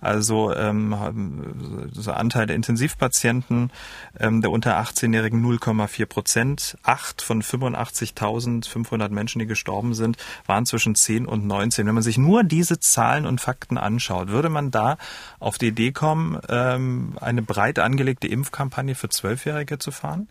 Also ähm, so Anteil der Intensivpatienten ähm, der unter 18-Jährigen 0,4 Prozent. Acht von 85.500 Menschen, die gestorben sind, waren zwischen 10 und 19 19. Wenn man sich nur diese Zahlen und Fakten anschaut, würde man da auf die Idee kommen, ähm, eine breit angelegte Impfkampagne für Zwölfjährige zu fahren?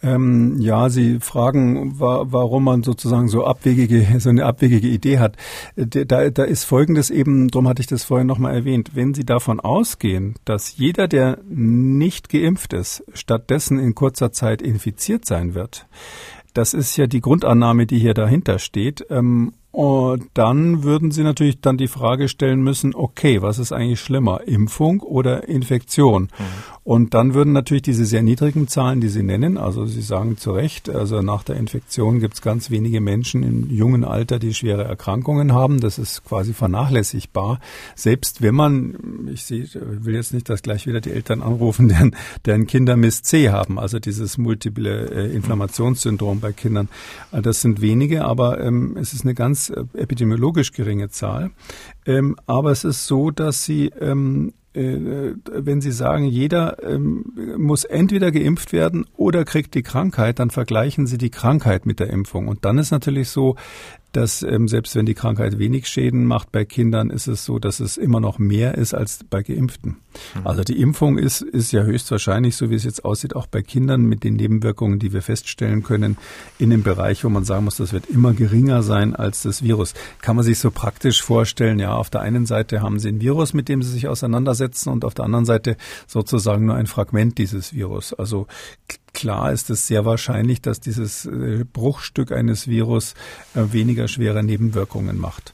Ähm, ja, Sie fragen, wa warum man sozusagen so abwegige, [laughs] so eine abwegige Idee hat. Da, da ist Folgendes eben, darum hatte ich das vorhin nochmal erwähnt, wenn Sie davon ausgehen, dass jeder, der nicht geimpft ist, stattdessen in kurzer Zeit infiziert sein wird, das ist ja die Grundannahme, die hier dahinter steht. Ähm, und dann würden Sie natürlich dann die Frage stellen müssen, okay, was ist eigentlich schlimmer, Impfung oder Infektion? Mhm. Und dann würden natürlich diese sehr niedrigen Zahlen, die Sie nennen, also Sie sagen zu Recht, also nach der Infektion gibt es ganz wenige Menschen im jungen Alter, die schwere Erkrankungen haben. Das ist quasi vernachlässigbar. Selbst wenn man, ich sehe, will jetzt nicht, dass gleich wieder die Eltern anrufen, [laughs] deren, deren Kinder Miss C haben, also dieses multiple äh, Inflammationssyndrom bei Kindern. Äh, das sind wenige, aber ähm, es ist eine ganz äh, epidemiologisch geringe Zahl. Ähm, aber es ist so, dass sie ähm, äh, wenn Sie sagen, jeder ähm, muss entweder geimpft werden oder kriegt die Krankheit, dann vergleichen Sie die Krankheit mit der Impfung. Und dann ist natürlich so, dass ähm, selbst wenn die Krankheit wenig Schäden macht bei Kindern, ist es so, dass es immer noch mehr ist als bei Geimpften. Mhm. Also die Impfung ist, ist ja höchstwahrscheinlich, so wie es jetzt aussieht, auch bei Kindern mit den Nebenwirkungen, die wir feststellen können, in dem Bereich, wo man sagen muss, das wird immer geringer sein als das Virus. Kann man sich so praktisch vorstellen, ja, auf der einen Seite haben Sie ein Virus, mit dem Sie sich auseinandersetzen und auf der anderen Seite sozusagen nur ein Fragment dieses Virus. Also klar ist es sehr wahrscheinlich, dass dieses äh, Bruchstück eines Virus äh, weniger schwere Nebenwirkungen macht.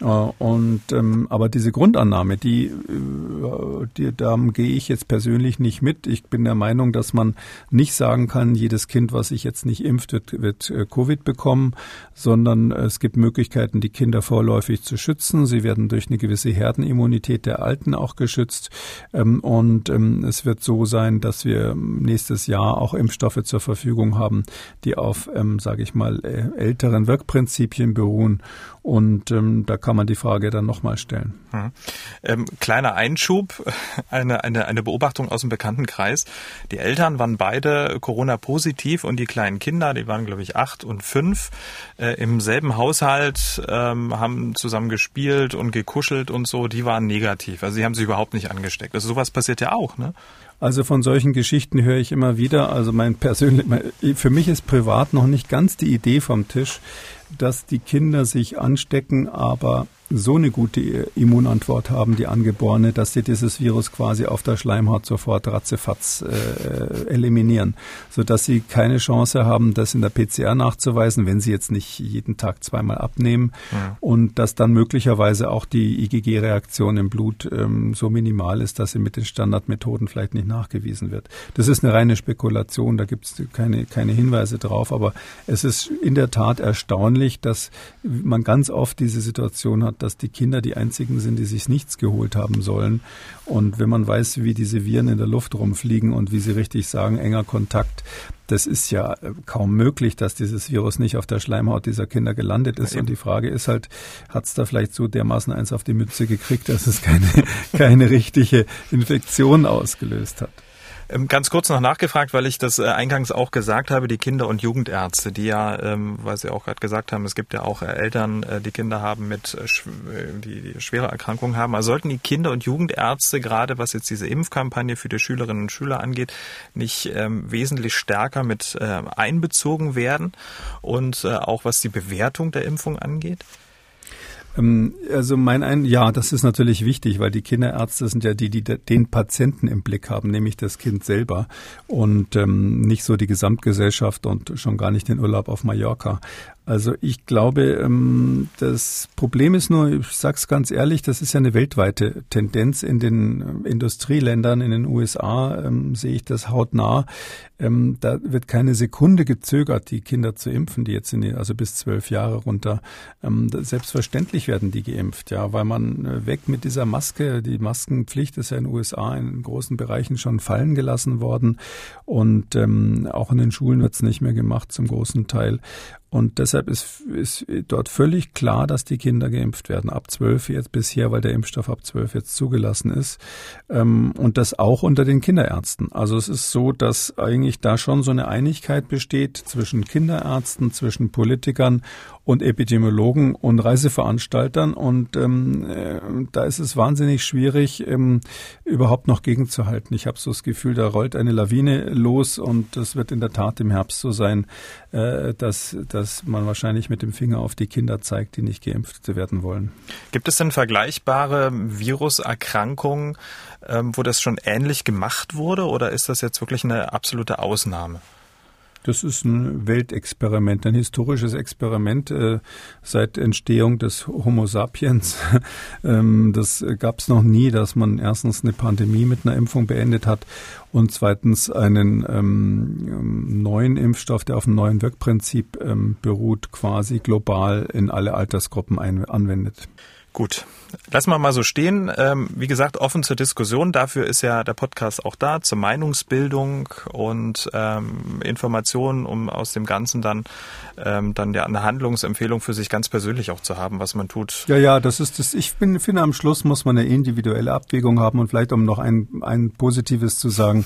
Äh, und ähm, aber diese Grundannahme, die, äh, die da gehe ich jetzt persönlich nicht mit. Ich bin der Meinung, dass man nicht sagen kann, jedes Kind, was sich jetzt nicht impft, wird, wird äh, Covid bekommen, sondern es gibt Möglichkeiten, die Kinder vorläufig zu schützen. Sie werden durch eine gewisse Herdenimmunität der Alten auch geschützt. Ähm, und ähm, es wird so sein, dass wir nächstes Jahr auch Impfstoffe zur Verfügung haben, die auf, ähm, sage ich mal, älteren Wirkprinzipien beruhen. Und ähm, da kann man die Frage dann nochmal stellen. Hm. Ähm, kleiner Einschub, [laughs] eine, eine, eine Beobachtung aus dem Bekanntenkreis. Die Eltern waren beide Corona-positiv und die kleinen Kinder, die waren glaube ich acht und fünf, äh, im selben Haushalt, ähm, haben zusammen gespielt und gekuschelt und so, die waren negativ. Also sie haben sich überhaupt nicht angesteckt. Also sowas passiert ja auch, ne? Also von solchen Geschichten höre ich immer wieder. Also mein persönlich, für mich ist privat noch nicht ganz die Idee vom Tisch, dass die Kinder sich anstecken, aber so eine gute Immunantwort haben, die Angeborene, dass sie dieses Virus quasi auf der Schleimhaut sofort ratzefatz äh, eliminieren, sodass sie keine Chance haben, das in der PCR nachzuweisen, wenn sie jetzt nicht jeden Tag zweimal abnehmen ja. und dass dann möglicherweise auch die IgG-Reaktion im Blut ähm, so minimal ist, dass sie mit den Standardmethoden vielleicht nicht nachgewiesen wird. Das ist eine reine Spekulation, da gibt es keine, keine Hinweise drauf, aber es ist in der Tat erstaunlich, dass man ganz oft diese Situation hat, dass die Kinder die einzigen sind, die sich nichts geholt haben sollen. Und wenn man weiß, wie diese Viren in der Luft rumfliegen und wie Sie richtig sagen, enger Kontakt, das ist ja äh, kaum möglich, dass dieses Virus nicht auf der Schleimhaut dieser Kinder gelandet ist. Und die Frage ist halt, hat es da vielleicht so dermaßen eins auf die Mütze gekriegt, dass es keine, [laughs] keine richtige Infektion ausgelöst hat? Ähm, ganz kurz noch nachgefragt, weil ich das äh, eingangs auch gesagt habe, die Kinder- und Jugendärzte, die ja, ähm, weil Sie auch gerade gesagt haben, es gibt ja auch äh, Eltern, äh, die Kinder haben mit, die, schwere Erkrankungen haben. Also sollten die Kinder- und Jugendärzte, gerade was jetzt diese Impfkampagne für die Schülerinnen und Schüler angeht, nicht ähm, wesentlich stärker mit einbezogen werden und auch was die Bewertung der Impfung angeht? Ähm, also mein ein, ja, das ist natürlich wichtig, weil die Kinderärzte sind ja die, die den Patienten im Blick haben, nämlich das Kind selber und ähm, nicht so die Gesamtgesellschaft und schon gar nicht den Urlaub auf Mallorca. Also ich glaube, ähm, das Problem ist nur, ich sage es ganz ehrlich, das ist ja eine weltweite Tendenz. In den ähm, Industrieländern, in den USA ähm, sehe ich das hautnah. Ähm, da wird keine Sekunde gezögert, die Kinder zu impfen, die jetzt in die, also bis zwölf Jahre runter. Ähm, selbstverständlich werden die geimpft, ja, weil man äh, weg mit dieser Maske, die Maskenpflicht ist ja in den USA in großen Bereichen schon fallen gelassen worden und auch in den Schulen wird es nicht mehr gemacht zum großen Teil. Und deshalb ist, ist dort völlig klar, dass die Kinder geimpft werden. Ab zwölf jetzt bisher, weil der Impfstoff ab zwölf jetzt zugelassen ist. Ähm, und das auch unter den Kinderärzten. Also es ist so, dass eigentlich da schon so eine Einigkeit besteht zwischen Kinderärzten, zwischen Politikern und Epidemiologen und Reiseveranstaltern. Und ähm, äh, da ist es wahnsinnig schwierig, ähm, überhaupt noch gegenzuhalten. Ich habe so das Gefühl, da rollt eine Lawine los und es wird in der Tat im Herbst so sein, äh, dass, dass man wahrscheinlich mit dem Finger auf die Kinder zeigt, die nicht geimpft werden wollen. Gibt es denn vergleichbare Viruserkrankungen, ähm, wo das schon ähnlich gemacht wurde oder ist das jetzt wirklich eine absolute Ausnahme? Das ist ein Weltexperiment, ein historisches Experiment äh, seit Entstehung des Homo sapiens. [laughs] ähm, das gab es noch nie, dass man erstens eine Pandemie mit einer Impfung beendet hat und zweitens einen ähm, neuen Impfstoff, der auf einem neuen Wirkprinzip ähm, beruht, quasi global in alle Altersgruppen ein anwendet. Gut, lassen wir mal so stehen. Ähm, wie gesagt, offen zur Diskussion. Dafür ist ja der Podcast auch da, zur Meinungsbildung und ähm, Informationen, um aus dem Ganzen dann, ähm, dann ja eine Handlungsempfehlung für sich ganz persönlich auch zu haben, was man tut. Ja, ja, das ist das. Ich bin, finde, am Schluss muss man eine individuelle Abwägung haben und vielleicht um noch ein, ein Positives zu sagen.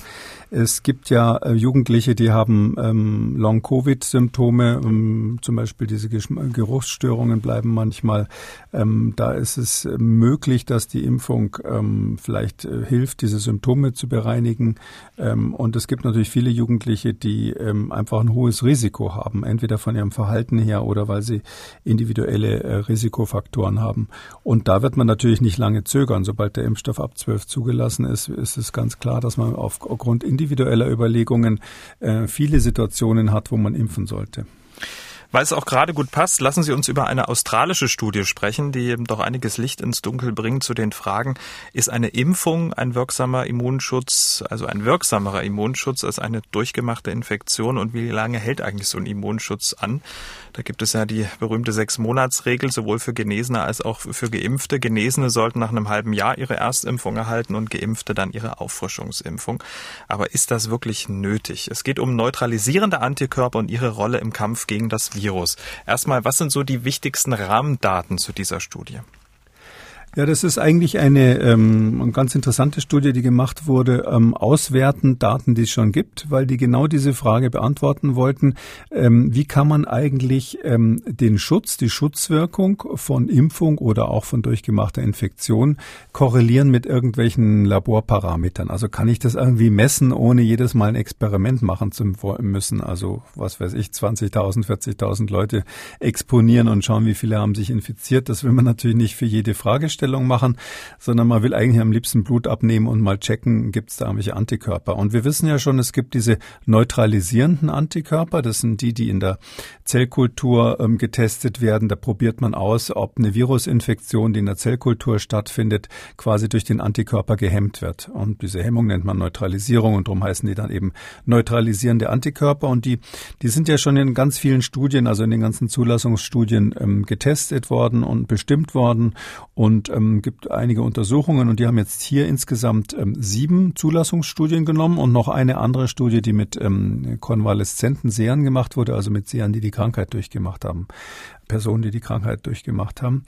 Es gibt ja äh, Jugendliche, die haben ähm, Long-Covid-Symptome, ähm, zum Beispiel diese Geruchsstörungen bleiben manchmal. Ähm, da ist es möglich, dass die Impfung ähm, vielleicht äh, hilft, diese Symptome zu bereinigen. Ähm, und es gibt natürlich viele Jugendliche, die ähm, einfach ein hohes Risiko haben, entweder von ihrem Verhalten her oder weil sie individuelle äh, Risikofaktoren haben. Und da wird man natürlich nicht lange zögern. Sobald der Impfstoff ab 12 zugelassen ist, ist es ganz klar, dass man aufgrund individueller Überlegungen äh, viele Situationen hat, wo man impfen sollte. Weil es auch gerade gut passt, lassen Sie uns über eine australische Studie sprechen, die eben doch einiges Licht ins Dunkel bringt zu den Fragen, ist eine Impfung ein wirksamer Immunschutz, also ein wirksamerer Immunschutz als eine durchgemachte Infektion und wie lange hält eigentlich so ein Immunschutz an? Da gibt es ja die berühmte Sechs-Monats-Regel, sowohl für Genesene als auch für Geimpfte. Genesene sollten nach einem halben Jahr ihre Erstimpfung erhalten und Geimpfte dann ihre Auffrischungsimpfung. Aber ist das wirklich nötig? Es geht um neutralisierende Antikörper und ihre Rolle im Kampf gegen das Virus. Erstmal, was sind so die wichtigsten Rahmendaten zu dieser Studie? Ja, das ist eigentlich eine, ähm, ganz interessante Studie, die gemacht wurde, ähm, auswerten Daten, die es schon gibt, weil die genau diese Frage beantworten wollten, ähm, wie kann man eigentlich ähm, den Schutz, die Schutzwirkung von Impfung oder auch von durchgemachter Infektion korrelieren mit irgendwelchen Laborparametern. Also kann ich das irgendwie messen, ohne jedes Mal ein Experiment machen zu müssen. Also was weiß ich, 20.000, 40.000 Leute exponieren und schauen, wie viele haben sich infiziert. Das will man natürlich nicht für jede Frage stellen. Feststellung machen, sondern man will eigentlich am liebsten Blut abnehmen und mal checken, gibt es da irgendwelche Antikörper. Und wir wissen ja schon, es gibt diese neutralisierenden Antikörper. Das sind die, die in der Zellkultur ähm, getestet werden. Da probiert man aus, ob eine Virusinfektion, die in der Zellkultur stattfindet, quasi durch den Antikörper gehemmt wird. Und diese Hemmung nennt man Neutralisierung und darum heißen die dann eben neutralisierende Antikörper. Und die, die sind ja schon in ganz vielen Studien, also in den ganzen Zulassungsstudien ähm, getestet worden und bestimmt worden. Und ähm, gibt einige Untersuchungen und die haben jetzt hier insgesamt ähm, sieben Zulassungsstudien genommen und noch eine andere Studie, die mit ähm, konvaleszenten Sehern gemacht wurde, also mit Sehern, die die Krankheit durchgemacht haben. Personen, die die Krankheit durchgemacht haben.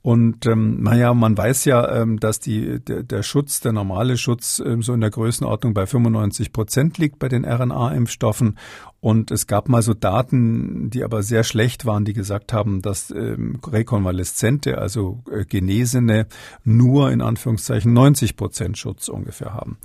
Und ähm, naja, man weiß ja, ähm, dass die, der, der Schutz, der normale Schutz ähm, so in der Größenordnung bei 95 Prozent liegt bei den RNA-Impfstoffen. Und es gab mal so Daten, die aber sehr schlecht waren, die gesagt haben, dass ähm, Rekonvaleszente, also äh, Genesene, nur in Anführungszeichen 90 Prozent Schutz ungefähr haben.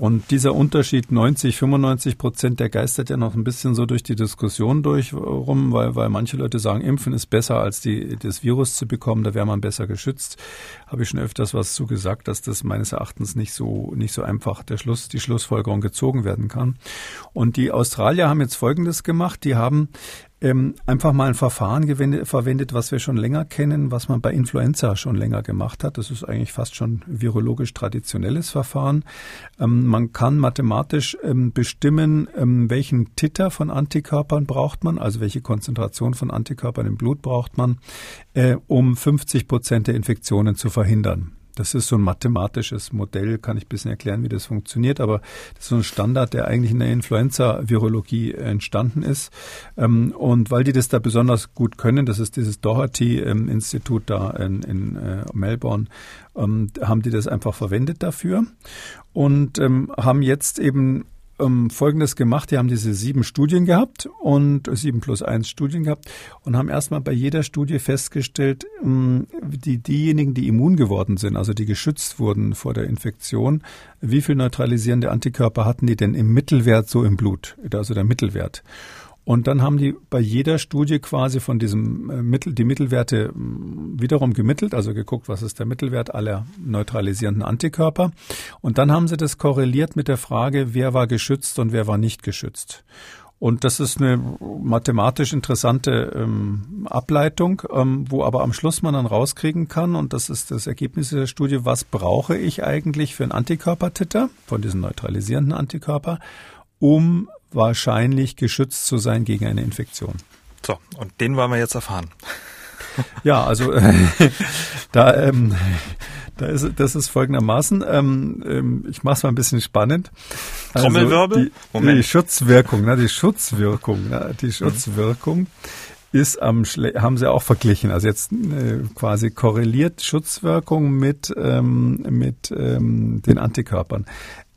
Und dieser Unterschied 90, 95 Prozent, der geistert ja noch ein bisschen so durch die Diskussion durch rum, weil, weil manche Leute sagen, Impfen ist besser als die, das Virus zu bekommen, da wäre man besser geschützt. Habe ich schon öfters was zu gesagt, dass das meines Erachtens nicht so, nicht so einfach der Schluss, die Schlussfolgerung gezogen werden kann. Und die Australier haben jetzt Folgendes gemacht. Die haben ähm, einfach mal ein Verfahren gewendet, verwendet, was wir schon länger kennen, was man bei Influenza schon länger gemacht hat. Das ist eigentlich fast schon virologisch traditionelles Verfahren. Ähm, man kann mathematisch ähm, bestimmen, ähm, welchen Titer von Antikörpern braucht man, also welche Konzentration von Antikörpern im Blut braucht man, äh, um 50 Prozent der Infektionen zu verhindern. Das ist so ein mathematisches Modell, kann ich ein bisschen erklären, wie das funktioniert, aber das ist so ein Standard, der eigentlich in der Influenza-Virologie entstanden ist. Ähm, und weil die das da besonders gut können, das ist dieses Doherty-Institut da in, in äh, Melbourne, ähm, haben die das einfach verwendet dafür und ähm, haben jetzt eben ähm, Folgendes gemacht. Die haben diese sieben Studien gehabt und sieben plus eins Studien gehabt und haben erstmal bei jeder Studie festgestellt, ähm, die, diejenigen, die immun geworden sind, also die geschützt wurden vor der Infektion, wie viel neutralisierende Antikörper hatten die denn im Mittelwert so im Blut, also der Mittelwert. Und dann haben die bei jeder Studie quasi von diesem äh, Mittel, die Mittelwerte wiederum gemittelt, also geguckt, was ist der Mittelwert aller neutralisierenden Antikörper. Und dann haben sie das korreliert mit der Frage, wer war geschützt und wer war nicht geschützt. Und das ist eine mathematisch interessante ähm, Ableitung, ähm, wo aber am Schluss man dann rauskriegen kann, und das ist das Ergebnis der Studie, was brauche ich eigentlich für einen Antikörpertitter von diesen neutralisierenden Antikörper, um wahrscheinlich geschützt zu sein gegen eine Infektion. So, und den wollen wir jetzt erfahren. [laughs] Ja, also äh, da, ähm, da ist das ist folgendermaßen. Ähm, ähm, ich mache es mal ein bisschen spannend. Also Trommelwirbel. Die, die Schutzwirkung, ne, die Schutzwirkung, ne, die Schutzwirkung. Mhm. Ist am Schle haben sie auch verglichen. Also jetzt äh, quasi korreliert Schutzwirkung mit ähm, mit ähm, den Antikörpern.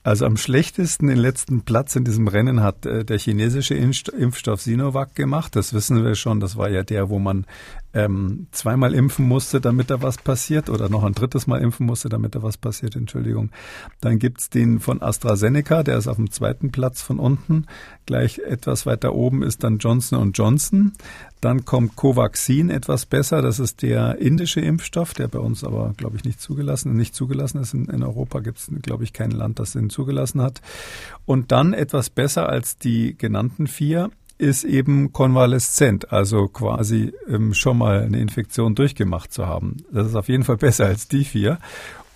Also am schlechtesten den letzten Platz in diesem Rennen hat äh, der chinesische Impfstoff Sinovac gemacht. Das wissen wir schon. Das war ja der, wo man ähm, zweimal impfen musste, damit da was passiert, oder noch ein drittes Mal impfen musste, damit da was passiert, Entschuldigung. Dann gibt's den von AstraZeneca, der ist auf dem zweiten Platz von unten. Gleich etwas weiter oben ist dann Johnson Johnson. Dann kommt Covaxin etwas besser. Das ist der indische Impfstoff, der bei uns aber, glaube ich, nicht zugelassen, nicht zugelassen ist. In, in Europa gibt es, glaube ich, kein Land, das den zugelassen hat. Und dann etwas besser als die genannten vier ist eben konvaleszent, also quasi ähm, schon mal eine Infektion durchgemacht zu haben. Das ist auf jeden Fall besser als die vier.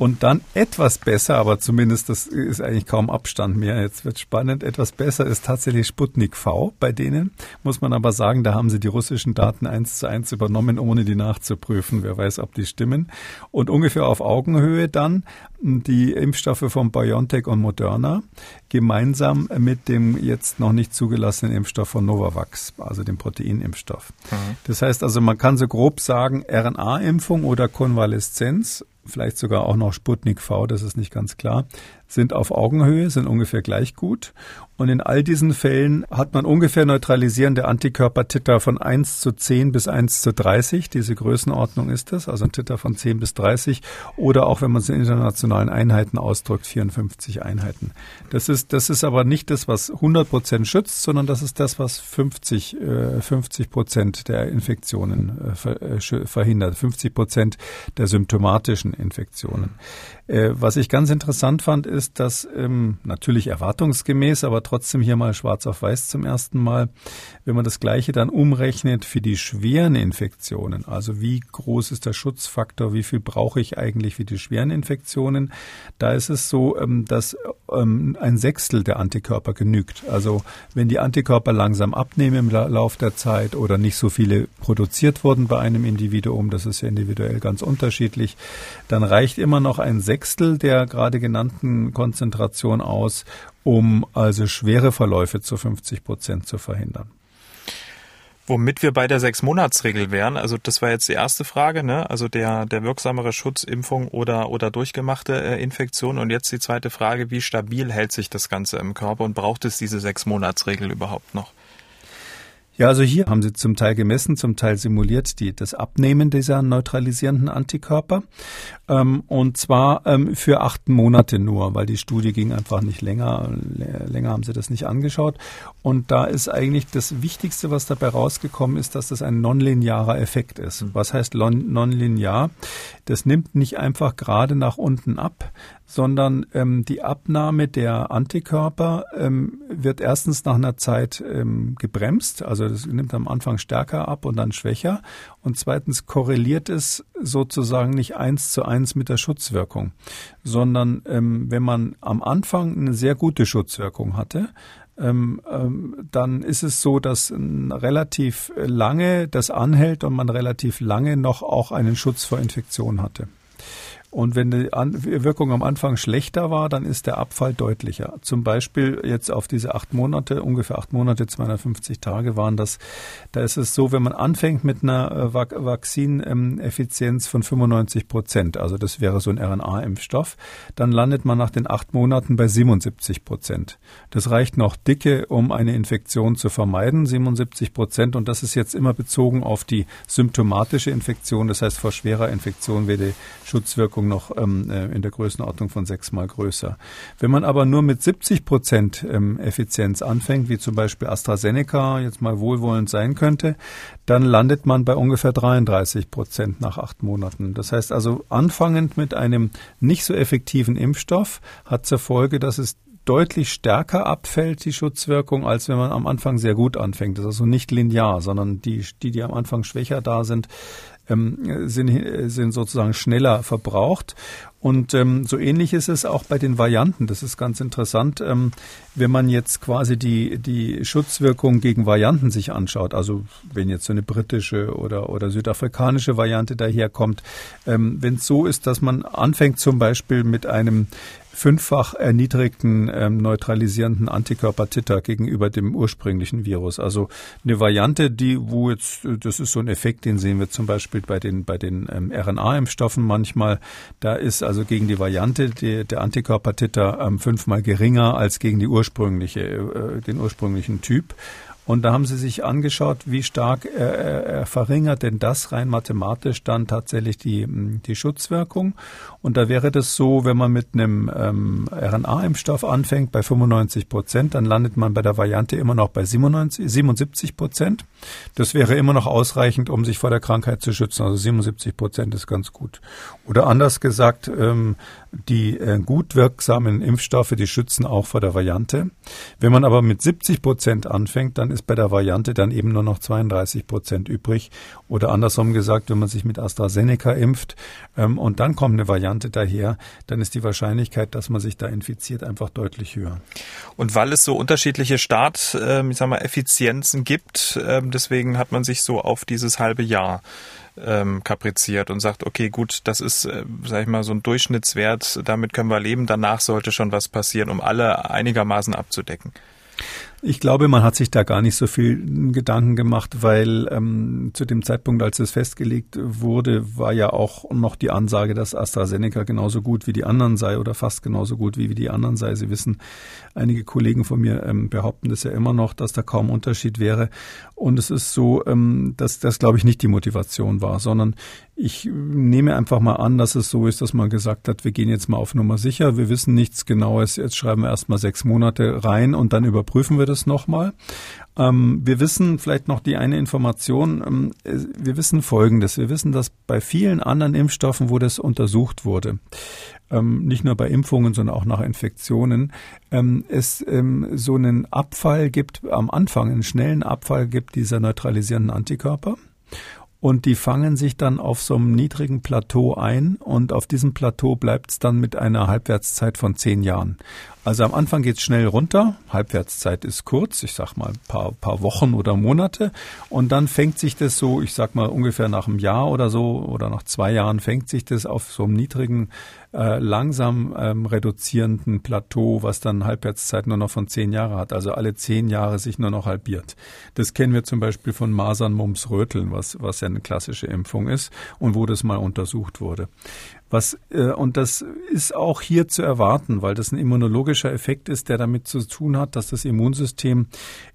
Und dann etwas besser, aber zumindest das ist eigentlich kaum Abstand mehr. Jetzt wird spannend. Etwas besser ist tatsächlich Sputnik V. Bei denen muss man aber sagen, da haben sie die russischen Daten eins zu eins übernommen, ohne die nachzuprüfen. Wer weiß, ob die stimmen. Und ungefähr auf Augenhöhe dann die Impfstoffe von BioNTech und Moderna gemeinsam mit dem jetzt noch nicht zugelassenen Impfstoff von Novavax, also dem Proteinimpfstoff. Mhm. Das heißt also, man kann so grob sagen, RNA-Impfung oder Konvaleszenz vielleicht sogar auch noch Sputnik V, das ist nicht ganz klar, sind auf Augenhöhe, sind ungefähr gleich gut. Und in all diesen Fällen hat man ungefähr neutralisierende Antikörpertitter von 1 zu 10 bis 1 zu 30. Diese Größenordnung ist das, also ein Titter von 10 bis 30. Oder auch, wenn man es in internationalen Einheiten ausdrückt, 54 Einheiten. Das ist, das ist aber nicht das, was 100 Prozent schützt, sondern das ist das, was 50, 50 äh, Prozent der Infektionen äh, äh, verhindert. 50 Prozent der symptomatischen Infektionen. Was ich ganz interessant fand, ist, dass ähm, natürlich erwartungsgemäß, aber trotzdem hier mal schwarz auf weiß zum ersten Mal, wenn man das Gleiche dann umrechnet für die schweren Infektionen, also wie groß ist der Schutzfaktor, wie viel brauche ich eigentlich für die schweren Infektionen, da ist es so, ähm, dass ähm, ein Sechstel der Antikörper genügt. Also wenn die Antikörper langsam abnehmen im Lauf der Zeit oder nicht so viele produziert wurden bei einem Individuum, das ist ja individuell ganz unterschiedlich, dann reicht immer noch ein Sechstel der gerade genannten Konzentration aus, um also schwere Verläufe zu 50 Prozent zu verhindern. Womit wir bei der Sechs-Monats-Regel wären, also das war jetzt die erste Frage, ne? also der, der wirksamere Schutz, Impfung oder, oder durchgemachte äh, Infektion. Und jetzt die zweite Frage, wie stabil hält sich das Ganze im Körper und braucht es diese Sechs-Monats-Regel überhaupt noch? Ja, also hier haben sie zum Teil gemessen, zum Teil simuliert die, das Abnehmen dieser neutralisierenden Antikörper. Ähm, und zwar ähm, für acht Monate nur, weil die Studie ging einfach nicht länger. Länger haben sie das nicht angeschaut. Und da ist eigentlich das Wichtigste, was dabei rausgekommen ist, dass das ein nonlinearer Effekt ist. Was heißt nonlinear? Das nimmt nicht einfach gerade nach unten ab, sondern ähm, die Abnahme der Antikörper ähm, wird erstens nach einer Zeit ähm, gebremst, also das nimmt am Anfang stärker ab und dann schwächer. Und zweitens korreliert es sozusagen nicht eins zu eins mit der Schutzwirkung, sondern ähm, wenn man am Anfang eine sehr gute Schutzwirkung hatte, ähm, ähm, dann ist es so, dass relativ lange das anhält und man relativ lange noch auch einen Schutz vor Infektion hatte. Und wenn die Wirkung am Anfang schlechter war, dann ist der Abfall deutlicher. Zum Beispiel jetzt auf diese acht Monate, ungefähr acht Monate, 250 Tage waren das. Da ist es so, wenn man anfängt mit einer äh, Vakzineffizienz von 95 Prozent, also das wäre so ein RNA-Impfstoff, dann landet man nach den acht Monaten bei 77 Prozent. Das reicht noch dicke, um eine Infektion zu vermeiden, 77 Prozent. Und das ist jetzt immer bezogen auf die symptomatische Infektion. Das heißt, vor schwerer Infektion wäre die Schutzwirkung Wirkung noch ähm, äh, in der Größenordnung von sechsmal größer. Wenn man aber nur mit 70 Prozent ähm, Effizienz anfängt, wie zum Beispiel AstraZeneca jetzt mal wohlwollend sein könnte, dann landet man bei ungefähr 33 Prozent nach acht Monaten. Das heißt also, anfangend mit einem nicht so effektiven Impfstoff hat zur Folge, dass es deutlich stärker abfällt, die Schutzwirkung, als wenn man am Anfang sehr gut anfängt. Das ist also nicht linear, sondern die, die, die am Anfang schwächer da sind, ähm, sind, sind sozusagen schneller verbraucht. Und ähm, so ähnlich ist es auch bei den Varianten. Das ist ganz interessant, ähm, wenn man jetzt quasi die, die Schutzwirkung gegen Varianten sich anschaut. Also wenn jetzt so eine britische oder, oder südafrikanische Variante daherkommt. Ähm, wenn es so ist, dass man anfängt zum Beispiel mit einem fünffach erniedrigten ähm, neutralisierenden Antikörper-Titer gegenüber dem ursprünglichen Virus. Also eine Variante, die, wo jetzt, das ist so ein Effekt, den sehen wir zum Beispiel bei den, bei den ähm, RNA-Impfstoffen manchmal. Da ist also gegen die Variante die, der Antikörper-Titer ähm, fünfmal geringer als gegen die ursprüngliche, äh, den ursprünglichen Typ. Und da haben sie sich angeschaut, wie stark äh, äh, verringert denn das rein mathematisch dann tatsächlich die, die Schutzwirkung. Und da wäre das so, wenn man mit einem ähm, RNA-Impfstoff anfängt bei 95 Prozent, dann landet man bei der Variante immer noch bei 97, 77 Prozent. Das wäre immer noch ausreichend, um sich vor der Krankheit zu schützen. Also 77 Prozent ist ganz gut. Oder anders gesagt, ähm, die äh, gut wirksamen Impfstoffe, die schützen auch vor der Variante. Wenn man aber mit 70 Prozent anfängt, dann ist bei der Variante dann eben nur noch 32 Prozent übrig. Oder andersrum gesagt, wenn man sich mit AstraZeneca impft ähm, und dann kommt eine Variante daher, dann ist die Wahrscheinlichkeit, dass man sich da infiziert, einfach deutlich höher. Und weil es so unterschiedliche Start, ähm, ich sag mal, Effizienzen gibt, ähm, deswegen hat man sich so auf dieses halbe Jahr ähm, kapriziert und sagt, okay, gut, das ist, äh, sag ich mal, so ein Durchschnittswert, damit können wir leben, danach sollte schon was passieren, um alle einigermaßen abzudecken. Ich glaube, man hat sich da gar nicht so viel Gedanken gemacht, weil ähm, zu dem Zeitpunkt, als es festgelegt wurde, war ja auch noch die Ansage, dass AstraZeneca genauso gut wie die anderen sei oder fast genauso gut wie, die anderen sei. Sie wissen, einige Kollegen von mir ähm, behaupten das ja immer noch, dass da kaum Unterschied wäre. Und es ist so, ähm, dass das, glaube ich, nicht die Motivation war, sondern ich nehme einfach mal an, dass es so ist, dass man gesagt hat, wir gehen jetzt mal auf Nummer sicher, wir wissen nichts Genaues, jetzt schreiben wir erst mal sechs Monate rein und dann überprüfen wir das nochmal. Ähm, wir wissen vielleicht noch die eine Information, ähm, wir wissen Folgendes, wir wissen, dass bei vielen anderen Impfstoffen, wo das untersucht wurde, ähm, nicht nur bei Impfungen, sondern auch nach Infektionen, ähm, es ähm, so einen Abfall gibt, am Anfang einen schnellen Abfall gibt dieser neutralisierenden Antikörper. Und die fangen sich dann auf so einem niedrigen Plateau ein und auf diesem Plateau bleibt es dann mit einer Halbwertszeit von zehn Jahren. Also am Anfang geht's schnell runter, Halbwertszeit ist kurz, ich sag mal paar, paar Wochen oder Monate und dann fängt sich das so, ich sag mal ungefähr nach einem Jahr oder so oder nach zwei Jahren fängt sich das auf so einem niedrigen, äh, langsam ähm, reduzierenden Plateau, was dann Halbwertszeit nur noch von zehn Jahren hat, also alle zehn Jahre sich nur noch halbiert. Das kennen wir zum Beispiel von Masern, Mumps, Röteln, was, was ja eine klassische Impfung ist und wo das mal untersucht wurde. Was, äh, und das ist auch hier zu erwarten, weil das ein immunologischer Effekt ist, der damit zu tun hat, dass das Immunsystem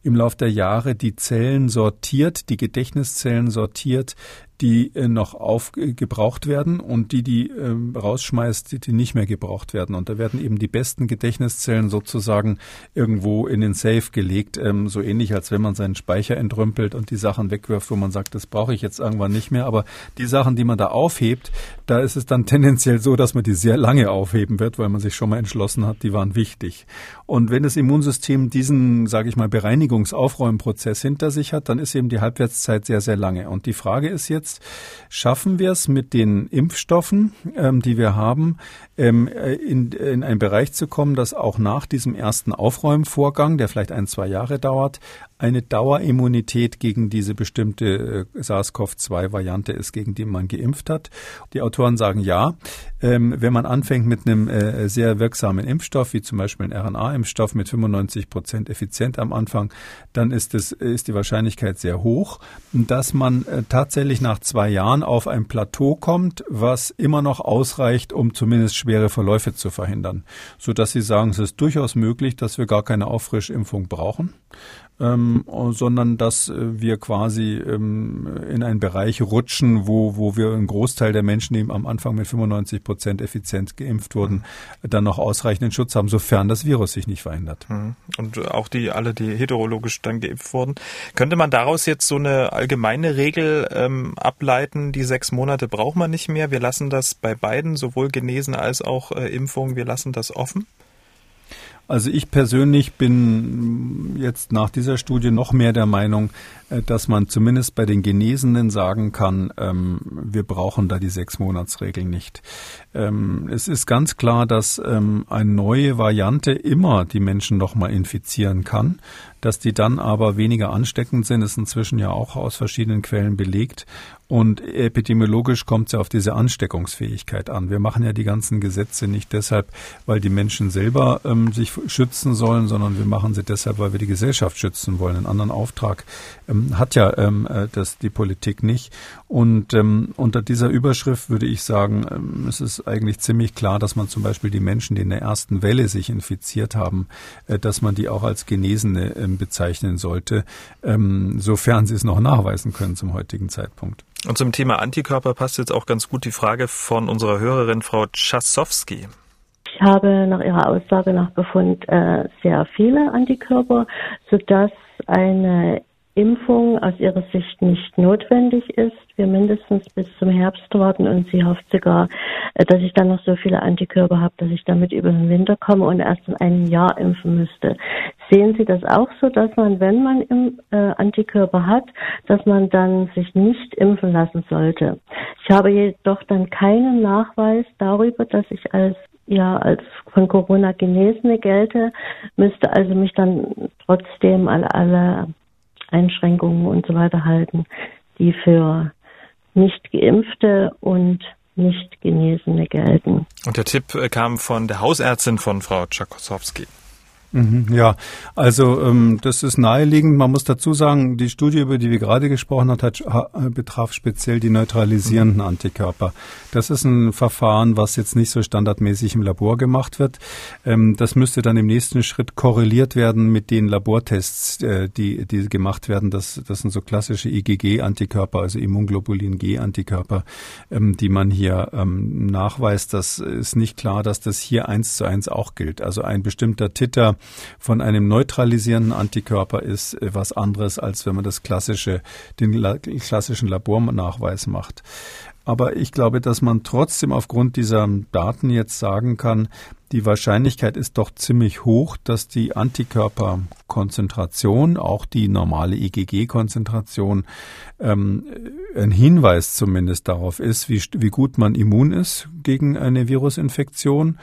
im Laufe der Jahre die Zellen sortiert, die Gedächtniszellen sortiert, die äh, noch aufgebraucht werden und die, die äh, rausschmeißt, die, die nicht mehr gebraucht werden. Und da werden eben die besten Gedächtniszellen sozusagen irgendwo in den Safe gelegt, ähm, so ähnlich als wenn man seinen Speicher entrümpelt und die Sachen wegwirft, wo man sagt, das brauche ich jetzt irgendwann nicht mehr. Aber die Sachen, die man da aufhebt, da ist es dann [laughs] tendenziell so, dass man die sehr lange aufheben wird, weil man sich schon mal entschlossen hat, die waren wichtig. Und wenn das Immunsystem diesen, sage ich mal, Bereinigungsaufräumprozess hinter sich hat, dann ist eben die Halbwertszeit sehr, sehr lange. Und die Frage ist jetzt, jetzt schaffen wir es mit den Impfstoffen, ähm, die wir haben, ähm, äh, in, in einen Bereich zu kommen, dass auch nach diesem ersten Aufräumvorgang, der vielleicht ein, zwei Jahre dauert, eine Dauerimmunität gegen diese bestimmte äh, SARS-CoV-2-Variante ist, gegen die man geimpft hat. Die Autoren sagen ja. Ähm, wenn man anfängt mit einem äh, sehr wirksamen Impfstoff, wie zum Beispiel ein RNA-Impfstoff mit 95 Prozent effizient am Anfang, dann ist, es, ist die Wahrscheinlichkeit sehr hoch, dass man äh, tatsächlich nach zwei Jahren auf ein Plateau kommt, was immer noch ausreicht, um zumindest schwere Verläufe zu verhindern. Sodass sie sagen, es ist durchaus möglich, dass wir gar keine Auffrischimpfung brauchen ähm, sondern dass äh, wir quasi ähm, in einen Bereich rutschen, wo, wo wir einen Großteil der Menschen, die am Anfang mit 95 Prozent effizient geimpft wurden, mhm. dann noch ausreichenden Schutz haben, sofern das Virus sich nicht verändert. Mhm. Und auch die alle, die heterologisch dann geimpft wurden. Könnte man daraus jetzt so eine allgemeine Regel ähm, ableiten, die sechs Monate braucht man nicht mehr? Wir lassen das bei beiden, sowohl Genesen als auch äh, Impfung, wir lassen das offen? Also ich persönlich bin jetzt nach dieser Studie noch mehr der Meinung, dass man zumindest bei den Genesenen sagen kann, ähm, wir brauchen da die Sechs-Monats-Regel nicht. Ähm, es ist ganz klar, dass ähm, eine neue Variante immer die Menschen nochmal infizieren kann. Dass die dann aber weniger ansteckend sind, ist inzwischen ja auch aus verschiedenen Quellen belegt. Und epidemiologisch kommt es ja auf diese Ansteckungsfähigkeit an. Wir machen ja die ganzen Gesetze nicht deshalb, weil die Menschen selber ähm, sich schützen sollen, sondern wir machen sie deshalb, weil wir die Gesellschaft schützen wollen. Einen anderen Auftrag ähm, hat ja ähm, äh, das die Politik nicht. Und ähm, unter dieser Überschrift würde ich sagen, ähm, es ist eigentlich ziemlich klar, dass man zum Beispiel die Menschen, die in der ersten Welle sich infiziert haben, äh, dass man die auch als Genesene äh, bezeichnen sollte, ähm, sofern sie es noch nachweisen können zum heutigen Zeitpunkt. Und zum Thema Antikörper passt jetzt auch ganz gut die Frage von unserer Hörerin Frau Czasowski. Ich habe nach Ihrer Aussage nach Befund äh, sehr viele Antikörper, sodass eine Impfung aus ihrer Sicht nicht notwendig ist. Wir mindestens bis zum Herbst warten und sie hofft sogar, äh, dass ich dann noch so viele Antikörper habe, dass ich damit über den Winter komme und erst in einem Jahr impfen müsste. Sehen Sie das auch so, dass man, wenn man äh, Antikörper hat, dass man dann sich nicht impfen lassen sollte? Ich habe jedoch dann keinen Nachweis darüber, dass ich als ja als von Corona Genesene gelte, müsste also mich dann trotzdem alle, alle Einschränkungen und so weiter halten, die für nicht geimpfte und nicht Genesene gelten. Und der Tipp äh, kam von der Hausärztin von Frau Czakosowski. Mhm, ja, also ähm, das ist naheliegend. Man muss dazu sagen, die Studie, über die wir gerade gesprochen haben, hat, äh, betraf speziell die neutralisierenden mhm. Antikörper. Das ist ein Verfahren, was jetzt nicht so standardmäßig im Labor gemacht wird. Ähm, das müsste dann im nächsten Schritt korreliert werden mit den Labortests, äh, die, die gemacht werden. Das, das sind so klassische IgG-Antikörper, also Immunglobulin G-Antikörper, ähm, die man hier ähm, nachweist. Das ist nicht klar, dass das hier eins zu eins auch gilt. Also ein bestimmter Titer von einem neutralisierenden Antikörper ist äh, was anderes, als wenn man das klassische, den klassischen Labornachweis macht. Aber ich glaube, dass man trotzdem aufgrund dieser Daten jetzt sagen kann, die Wahrscheinlichkeit ist doch ziemlich hoch, dass die Antikörperkonzentration, auch die normale IgG-Konzentration, ähm, ein Hinweis zumindest darauf ist, wie, wie gut man immun ist gegen eine Virusinfektion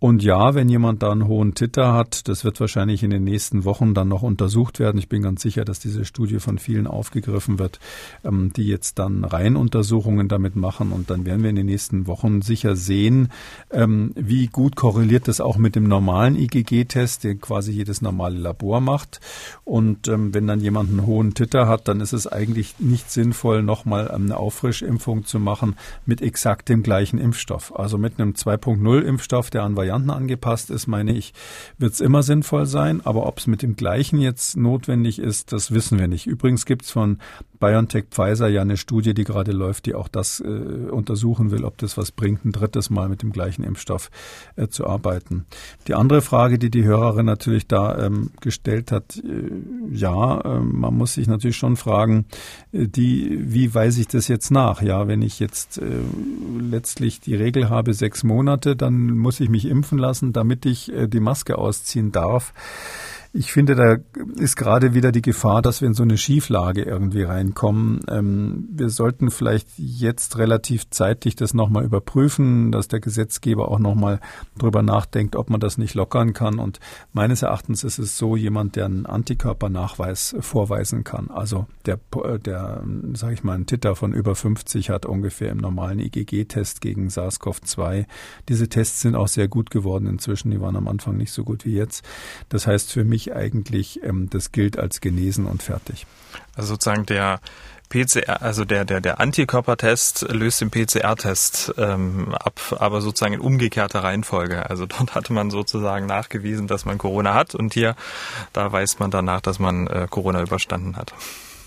und ja, wenn jemand da einen hohen Titter hat, das wird wahrscheinlich in den nächsten Wochen dann noch untersucht werden. Ich bin ganz sicher, dass diese Studie von vielen aufgegriffen wird, ähm, die jetzt dann Reihenuntersuchungen damit machen. Und dann werden wir in den nächsten Wochen sicher sehen, ähm, wie gut korreliert das auch mit dem normalen IgG-Test, den quasi jedes normale Labor macht. Und ähm, wenn dann jemand einen hohen Titter hat, dann ist es eigentlich nicht sinnvoll, nochmal eine Auffrischimpfung zu machen mit exakt dem gleichen Impfstoff. Also mit einem 2.0-Impfstoff, der an Varianten angepasst ist, meine ich, wird es immer sinnvoll sein. Aber ob es mit dem gleichen jetzt notwendig ist, das wissen wir nicht. Übrigens gibt es von BioNTech Pfizer ja eine Studie, die gerade läuft, die auch das äh, untersuchen will, ob das was bringt, ein drittes Mal mit dem gleichen Impfstoff äh, zu arbeiten. Die andere Frage, die die Hörerin natürlich da ähm, gestellt hat, äh, ja, ähm, man muss sich natürlich schon fragen, äh, die, wie weise ich das jetzt nach? Ja, wenn ich jetzt äh, letztlich die Regel habe, sechs Monate, dann muss ich mich impfen lassen, damit ich äh, die Maske ausziehen darf. Ich finde, da ist gerade wieder die Gefahr, dass wir in so eine Schieflage irgendwie reinkommen. Ähm, wir sollten vielleicht jetzt relativ zeitig das nochmal überprüfen, dass der Gesetzgeber auch nochmal drüber nachdenkt, ob man das nicht lockern kann. Und meines Erachtens ist es so, jemand, der einen Antikörpernachweis vorweisen kann, also der, der sage ich mal, einen Titter von über 50 hat ungefähr im normalen IgG-Test gegen SARS-CoV-2. Diese Tests sind auch sehr gut geworden inzwischen. Die waren am Anfang nicht so gut wie jetzt. Das heißt für mich, mich eigentlich, ähm, das gilt als genesen und fertig. Also sozusagen der PCR, also der, der, der Antikörpertest löst den PCR-Test ähm, ab, aber sozusagen in umgekehrter Reihenfolge. Also [laughs] dort hatte man sozusagen nachgewiesen, dass man Corona hat und hier, da weiß man danach, dass man äh, Corona überstanden hat.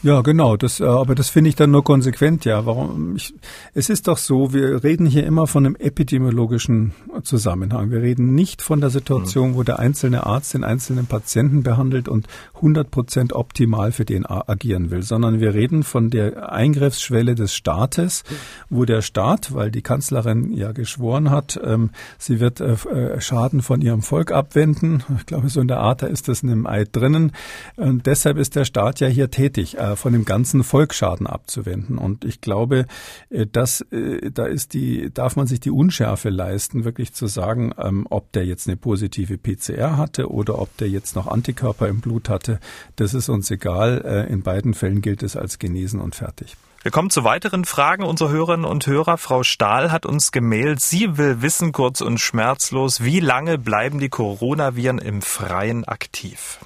Ja, genau. Das, äh, aber das finde ich dann nur konsequent. Ja, warum? Ich, es ist doch so, wir reden hier immer von einem epidemiologischen Zusammenhang. Wir reden nicht von der Situation, mhm. wo der einzelne Arzt den einzelnen Patienten behandelt und 100 Prozent optimal für den agieren will, sondern wir reden von der Eingriffsschwelle des Staates, wo der Staat, weil die Kanzlerin ja geschworen hat, ähm, sie wird äh, äh Schaden von ihrem Volk abwenden. Ich glaube, so in der Art, da ist das in einem Eid drinnen. Und deshalb ist der Staat ja hier tätig. Äh, von dem ganzen Volk Schaden abzuwenden. Und ich glaube, äh, dass äh, da ist die, darf man sich die Unschärfe leisten, wirklich zu sagen, ähm, ob der jetzt eine positive PCR hatte oder ob der jetzt noch Antikörper im Blut hatte. Das ist uns egal. In beiden Fällen gilt es als genesen und fertig. Wir kommen zu weiteren Fragen unserer Hörerinnen und Hörer. Frau Stahl hat uns gemailt. Sie will wissen, kurz und schmerzlos, wie lange bleiben die Coronaviren im Freien aktiv?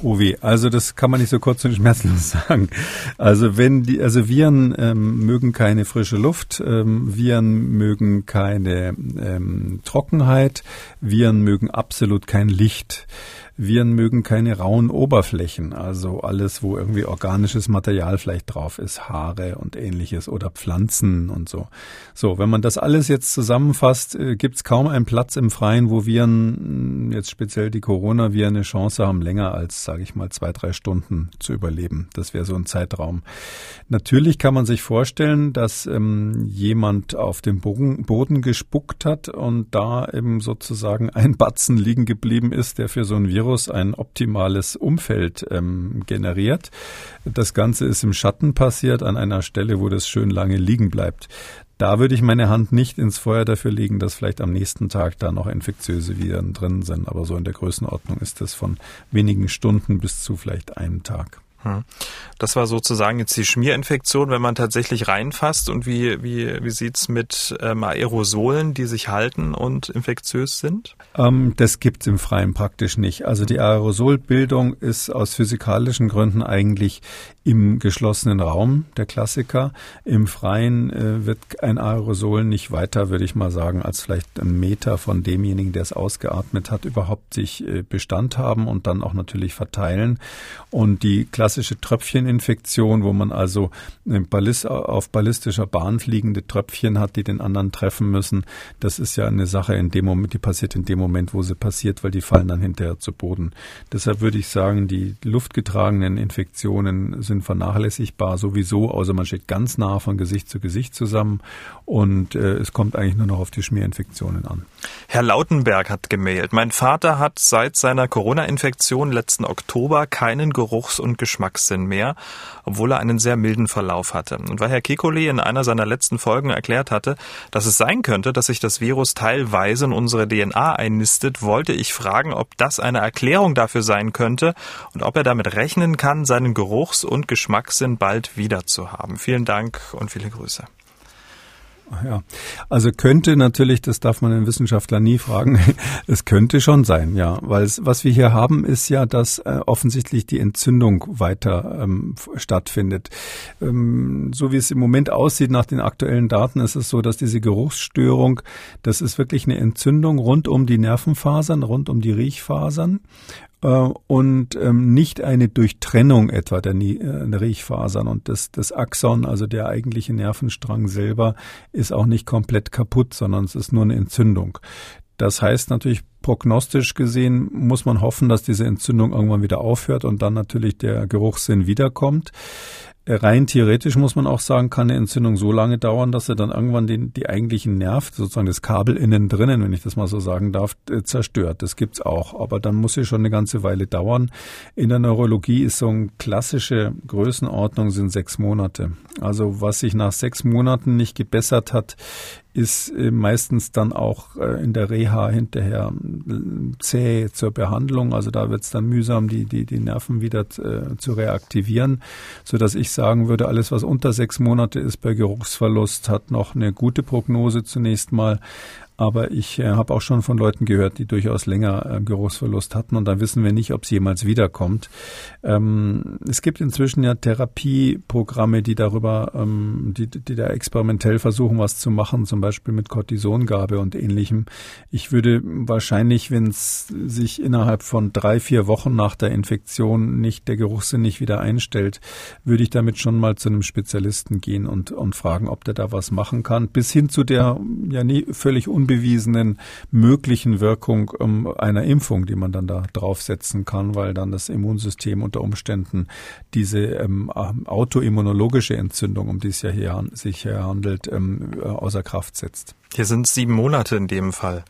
Uwe, also das kann man nicht so kurz und schmerzlos [laughs] sagen. Also wenn die, also Viren ähm, mögen keine frische Luft, ähm, Viren mögen keine ähm, Trockenheit, Viren mögen absolut kein Licht. Viren mögen keine rauen Oberflächen, also alles, wo irgendwie organisches Material vielleicht drauf ist, Haare und ähnliches oder Pflanzen und so. So, wenn man das alles jetzt zusammenfasst, äh, gibt es kaum einen Platz im Freien, wo Viren, jetzt speziell die Coronaviren, eine Chance haben, länger als, sage ich mal, zwei, drei Stunden zu überleben. Das wäre so ein Zeitraum. Natürlich kann man sich vorstellen, dass ähm, jemand auf dem Boden gespuckt hat und da eben sozusagen ein Batzen liegen geblieben ist, der für so ein Virus Virus ein optimales Umfeld ähm, generiert. Das Ganze ist im Schatten passiert, an einer Stelle, wo das schön lange liegen bleibt. Da würde ich meine Hand nicht ins Feuer dafür legen, dass vielleicht am nächsten Tag da noch infektiöse Viren drin sind. Aber so in der Größenordnung ist das von wenigen Stunden bis zu vielleicht einem Tag. Hm. Das war sozusagen jetzt die Schmierinfektion, wenn man tatsächlich reinfasst. Und wie, wie, wie sieht's mit ähm, Aerosolen, die sich halten und infektiös sind? Ähm, das gibt's im Freien praktisch nicht. Also die Aerosolbildung ist aus physikalischen Gründen eigentlich im geschlossenen Raum der Klassiker. Im Freien äh, wird ein Aerosol nicht weiter, würde ich mal sagen, als vielleicht ein Meter von demjenigen, der es ausgeatmet hat, überhaupt sich äh, Bestand haben und dann auch natürlich verteilen. Und die klassische Tröpfcheninfektion, wo man also Ballist, auf ballistischer Bahn fliegende Tröpfchen hat, die den anderen treffen müssen, das ist ja eine Sache in dem Moment, die passiert in dem Moment, wo sie passiert, weil die fallen dann hinterher zu Boden. Deshalb würde ich sagen, die luftgetragenen Infektionen sind vernachlässigbar sowieso, außer man steht ganz nah von Gesicht zu Gesicht zusammen und äh, es kommt eigentlich nur noch auf die Schmierinfektionen an. Herr Lautenberg hat gemailt. Mein Vater hat seit seiner Corona-Infektion letzten Oktober keinen Geruchs- und Geschmack Geschmackssinn mehr, obwohl er einen sehr milden Verlauf hatte. Und weil Herr Kekulé in einer seiner letzten Folgen erklärt hatte, dass es sein könnte, dass sich das Virus teilweise in unsere DNA einnistet, wollte ich fragen, ob das eine Erklärung dafür sein könnte und ob er damit rechnen kann, seinen Geruchs- und Geschmackssinn bald wieder zu haben. Vielen Dank und viele Grüße. Ja, also könnte natürlich, das darf man den Wissenschaftler nie fragen, [laughs] es könnte schon sein, ja, weil es, was wir hier haben, ist ja, dass äh, offensichtlich die Entzündung weiter ähm, stattfindet. Ähm, so wie es im Moment aussieht nach den aktuellen Daten, ist es so, dass diese Geruchsstörung, das ist wirklich eine Entzündung rund um die Nervenfasern, rund um die Riechfasern und ähm, nicht eine Durchtrennung etwa der, äh, der Riechfasern. Und das, das Axon, also der eigentliche Nervenstrang selber, ist auch nicht komplett kaputt, sondern es ist nur eine Entzündung. Das heißt natürlich, prognostisch gesehen muss man hoffen, dass diese Entzündung irgendwann wieder aufhört und dann natürlich der Geruchssinn wiederkommt. Rein theoretisch muss man auch sagen, kann eine Entzündung so lange dauern, dass er dann irgendwann den, die eigentlichen Nerv, sozusagen das Kabel innen drinnen, wenn ich das mal so sagen darf, äh, zerstört. Das gibt's auch. Aber dann muss sie schon eine ganze Weile dauern. In der Neurologie ist so eine klassische Größenordnung sind sechs Monate. Also was sich nach sechs Monaten nicht gebessert hat, ist äh, meistens dann auch äh, in der Reha hinterher zäh zur Behandlung. Also da wird es dann mühsam, die, die, die Nerven wieder äh, zu reaktivieren, so dass ich sagen würde, alles, was unter sechs Monate ist bei Geruchsverlust, hat noch eine gute Prognose zunächst mal. Aber ich äh, habe auch schon von Leuten gehört, die durchaus länger äh, Geruchsverlust hatten und dann wissen wir nicht, ob es jemals wiederkommt. Ähm, es gibt inzwischen ja Therapieprogramme, die darüber, ähm, die, die da experimentell versuchen, was zu machen, zum Beispiel mit Cortisongabe und ähnlichem. Ich würde wahrscheinlich, wenn es sich innerhalb von drei, vier Wochen nach der Infektion nicht der Geruchssinn nicht wieder einstellt, würde ich damit schon mal zu einem Spezialisten gehen und, und fragen, ob der da was machen kann. Bis hin zu der ja nie völlig unbewiesenen möglichen Wirkung ähm, einer Impfung, die man dann da draufsetzen kann, weil dann das Immunsystem unter Umständen diese ähm, autoimmunologische Entzündung, um die es ja hier sich hier handelt, ähm, äh, außer Kraft setzt. Hier sind sieben Monate in dem Fall.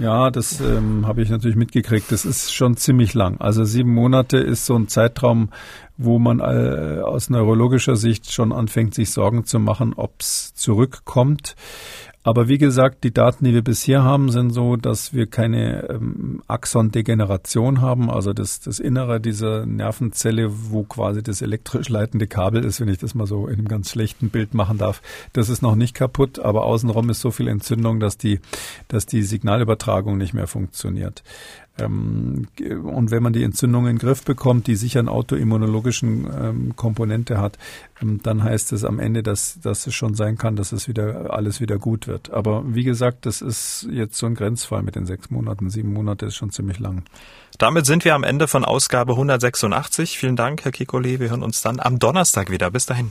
Ja, das ähm, habe ich natürlich mitgekriegt. Das ist schon ziemlich lang. Also sieben Monate ist so ein Zeitraum, wo man äh, aus neurologischer Sicht schon anfängt, sich Sorgen zu machen, ob es zurückkommt. Aber wie gesagt, die Daten, die wir bisher haben, sind so, dass wir keine ähm, Axondegeneration haben, also das, das Innere dieser Nervenzelle, wo quasi das elektrisch leitende Kabel ist, wenn ich das mal so in einem ganz schlechten Bild machen darf. Das ist noch nicht kaputt, aber außenrum ist so viel Entzündung, dass die, dass die Signalübertragung nicht mehr funktioniert. Ähm, und wenn man die Entzündung in den Griff bekommt, die sicher einen autoimmunologischen ähm, Komponente hat, ähm, dann heißt es am Ende, dass, dass es schon sein kann, dass es wieder alles wieder gut wird. Aber wie gesagt, das ist jetzt so ein Grenzfall mit den sechs Monaten. Sieben Monate ist schon ziemlich lang. Damit sind wir am Ende von Ausgabe 186. Vielen Dank, Herr Kikole. Wir hören uns dann am Donnerstag wieder. Bis dahin.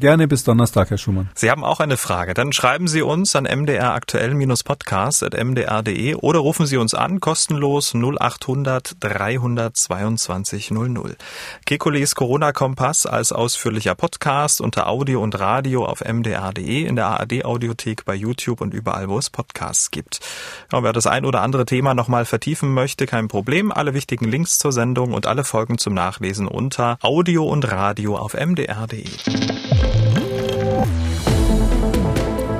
Gerne bis Donnerstag, Herr Schumann. Sie haben auch eine Frage. Dann schreiben Sie uns an mdraktuell-podcast.mdr.de oder rufen Sie uns an, kostenlos 0800 322 00. Kekules Corona-Kompass als ausführlicher Podcast unter Audio und Radio auf mdr.de, in der ARD-Audiothek, bei YouTube und überall, wo es Podcasts gibt. Ja, wer das ein oder andere Thema nochmal vertiefen möchte, kein Problem. Alle wichtigen Links zur Sendung und alle Folgen zum Nachlesen unter Audio und Radio auf mdr.de.